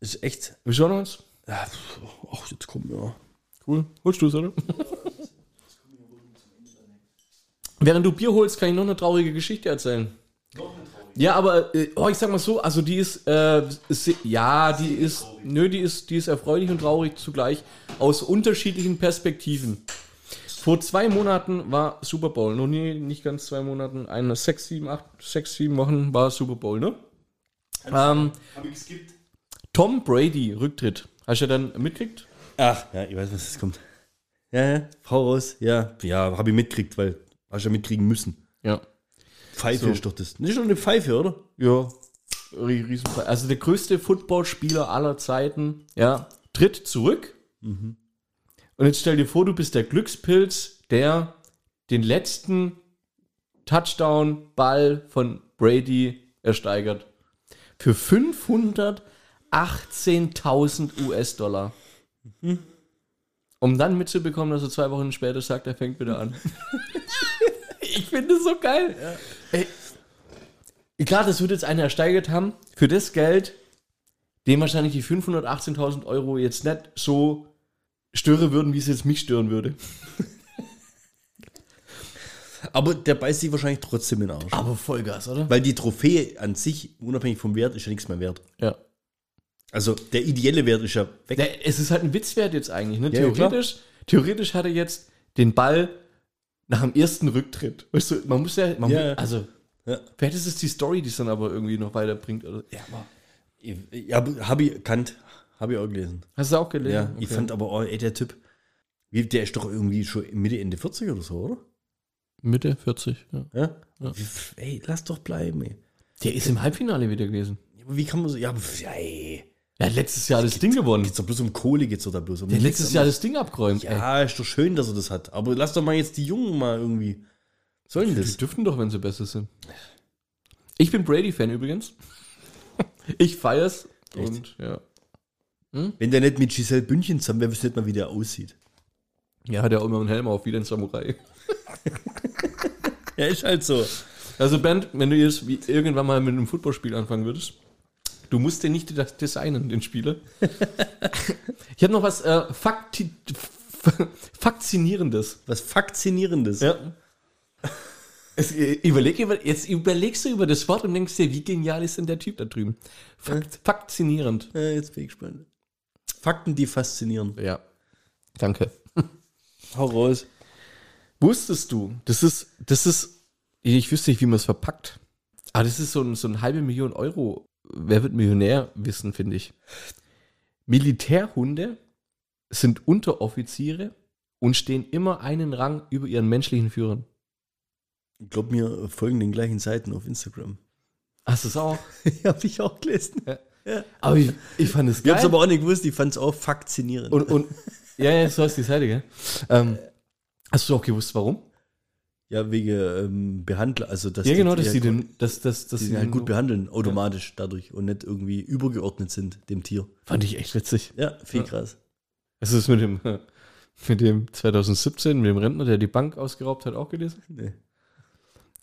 Ist echt. Wir schauen uns. Ja, ach, jetzt kommt ja. Cool. Holst du es, oder? Während du Bier holst, kann ich noch eine traurige Geschichte erzählen. Ja, aber äh, oh, ich sag mal so, also die ist, äh, se- ja, die ist, nö, die ist, die ist erfreulich und traurig zugleich aus unterschiedlichen Perspektiven. Vor zwei Monaten war Super Bowl, noch nie, nicht ganz zwei Monaten, eine sechs, sieben, acht, sechs, sieben Wochen war Super Bowl, ne? Ähm, Tom Brady Rücktritt. Hast du dann mitgekriegt? Ach, ja, ich weiß, was jetzt kommt. Ja, ja, Frau raus. Ja, ja, habe ich mitgekriegt, weil hast du ja mitkriegen müssen. Ja. Pfeife So. ist doch das. Ist doch eine Pfeife, oder? Ja, rie- Riesenfrei. Also der größte Footballspieler aller Zeiten, ja, tritt zurück. Und jetzt stell dir vor, du bist der Glückspilz, der den letzten Touchdown-Ball von Brady ersteigert. Für 518.000 US-Dollar. Um dann mitzubekommen, dass er zwei Wochen später sagt, er fängt wieder an. ich finde es so geil. Ey, klar, das wird jetzt einer ersteigert haben. Für das Geld, dem wahrscheinlich die 518.000 Euro jetzt nicht so stören würden, wie es jetzt mich stören würde. Aber der beißt sich wahrscheinlich trotzdem in den Arsch. Aber Vollgas, oder? Weil die Trophäe an sich, unabhängig vom Wert, ist ja nichts mehr wert. Ja. Also der ideelle Wert ist ja weg. Der, es ist halt ein Witzwert jetzt eigentlich. Ne? Ja, ja, Theoretisch, theoretisch hat er jetzt den Ball nach dem ersten Rücktritt. Weißt du, man muss ja, man Ja. Muss, also, Ja. vielleicht ist es die Story, die es dann aber irgendwie noch weiterbringt. Oder? Ja, aber Ja, habe ich kannt, habe ich auch gelesen. hast du auch gelesen? Ja, ich fand aber, oh, ey, der Typ, der ist doch irgendwie schon Mitte, Ende 40 oder so, oder? Mitte 40, ja. Ja? Wie, ey, lass doch bleiben, ey. Der ist im Halbfinale wieder gewesen. Ja, aber wie kann man so, ja, ja ey. Er hat letztes Jahr das Ding gewonnen. Geht's doch bloß um Kohle, geht's doch da bloß um Der letztes Jahr das Ding abgeräumt. ey. Ja, ist doch schön, dass er das hat. Aber lass doch mal jetzt die Jungen mal irgendwie. Sollen die Die das? dürften doch, wenn sie besser sind. Ich bin Brady-Fan übrigens. Ich feier's. Echt? Und ja. Wenn der nicht mit Giselle Bündchen zusammen wäre, wüsste nicht mal, wie der aussieht. Ja, hat ja auch immer einen Helm auf, wie ein Samurai. Ja, ist halt so. Also Bernd, wenn du jetzt wie irgendwann mal mit einem Footballspiel anfangen würdest, du musst den nicht das designen, den Spieler. ich habe noch was äh, Fakti Faktinierendes. Was Faszinierendes. Ja. Es, äh, überleg, über, jetzt überlegst du über das Wort und denkst dir, wie genial ist denn der Typ da drüben? Fakt, Faktinierend. Ja, jetzt bin ich gespannt. Fakten, die faszinieren. Ja. Danke. Hau raus. Wusstest du, das ist, das ist, ich wüsste nicht, wie man es verpackt. Aber das ist so ein, so ein halbe Million Euro. Wer wird Millionär wissen, finde ich. Militärhunde sind Unteroffiziere und stehen immer einen Rang über ihren menschlichen Führern. Ich glaube, mir folgen den gleichen Seiten auf Instagram. Hast du es auch? ja, habe ich auch gelesen. Aber ich, ich fand es Ich habe es geil. aber auch nicht gewusst, ich fand es auch faszinierend. Und, und ja, ja, so hast die Seite, gell? Ähm, hast du auch gewusst, warum? ja, wegen ähm, Behandler, also dass ja, genau, dass ja sie gut, den, dass, dass, dass die sie den halt gut behandeln, automatisch dadurch und nicht irgendwie übergeordnet sind dem Tier. Fand ich echt witzig. Ja, viel Ja. krass. Hast du das mit dem, mit dem 2017, mit dem Rentner, der die Bank ausgeraubt hat, auch gelesen? Nee.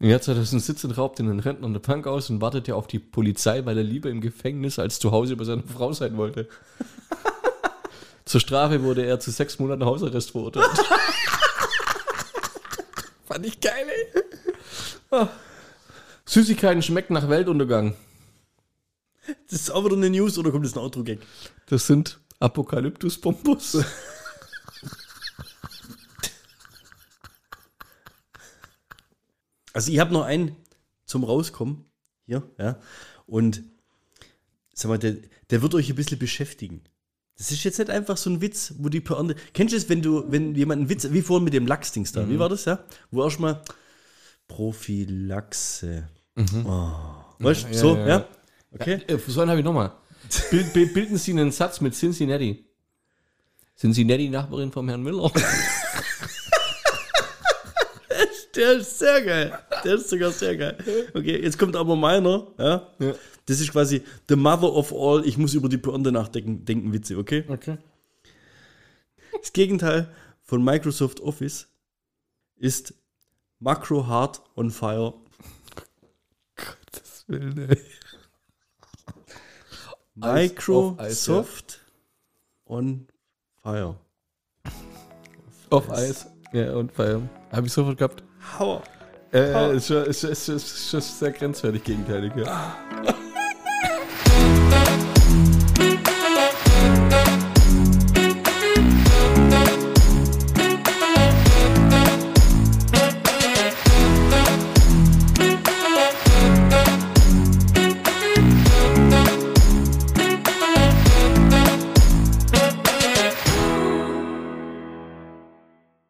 Im Jahr 2017 raubt ihn ein Rentner eine Bank aus und wartet ja auf die Polizei, weil er lieber im Gefängnis als zu Hause bei seiner Frau sein wollte. Zur Strafe wurde er zu sechs Monaten Hausarrest verurteilt. Fand ich geil, ey. Ah. Süßigkeiten schmecken nach Weltuntergang. Das ist auch wieder eine News oder kommt das ein Outro-Gag? Das sind Apokalyptus-Bombus. Also ich habe noch einen zum Rauskommen hier, ja. Und sag mal, der, der wird euch ein bisschen beschäftigen. Das ist jetzt nicht einfach so ein Witz, wo die Pointe. Kennst du es, wenn du, wenn jemand einen Witz, wie vorhin mit dem Lachsdings da, wie war das, ja? Wo erstmal Prophylaxe. Oh. Weißt du, so, ja, ja? ja. Okay. Äh, so einen habe ich nochmal. Bild, bild, bilden Sie einen Satz mit Cincinnati. Cincinnati, Nachbarin vom Herrn Müller. Der ist sehr geil. Der ist sogar sehr geil. Okay, jetzt kommt aber meiner, ja? Ja. Das ist quasi the mother of all, ich muss über die Pointe nachdenken, denken Witze, okay? Okay. Das Gegenteil von Microsoft Office ist Macro Hard on Fire. Das will nicht. Microsoft on Fire. Auf Eis. Ja, und Feiern. Habe ich sofort gehabt. Hauer. Äh, ist schon, ist, ist, ist schon sehr grenzwertig gegenteilig, ja.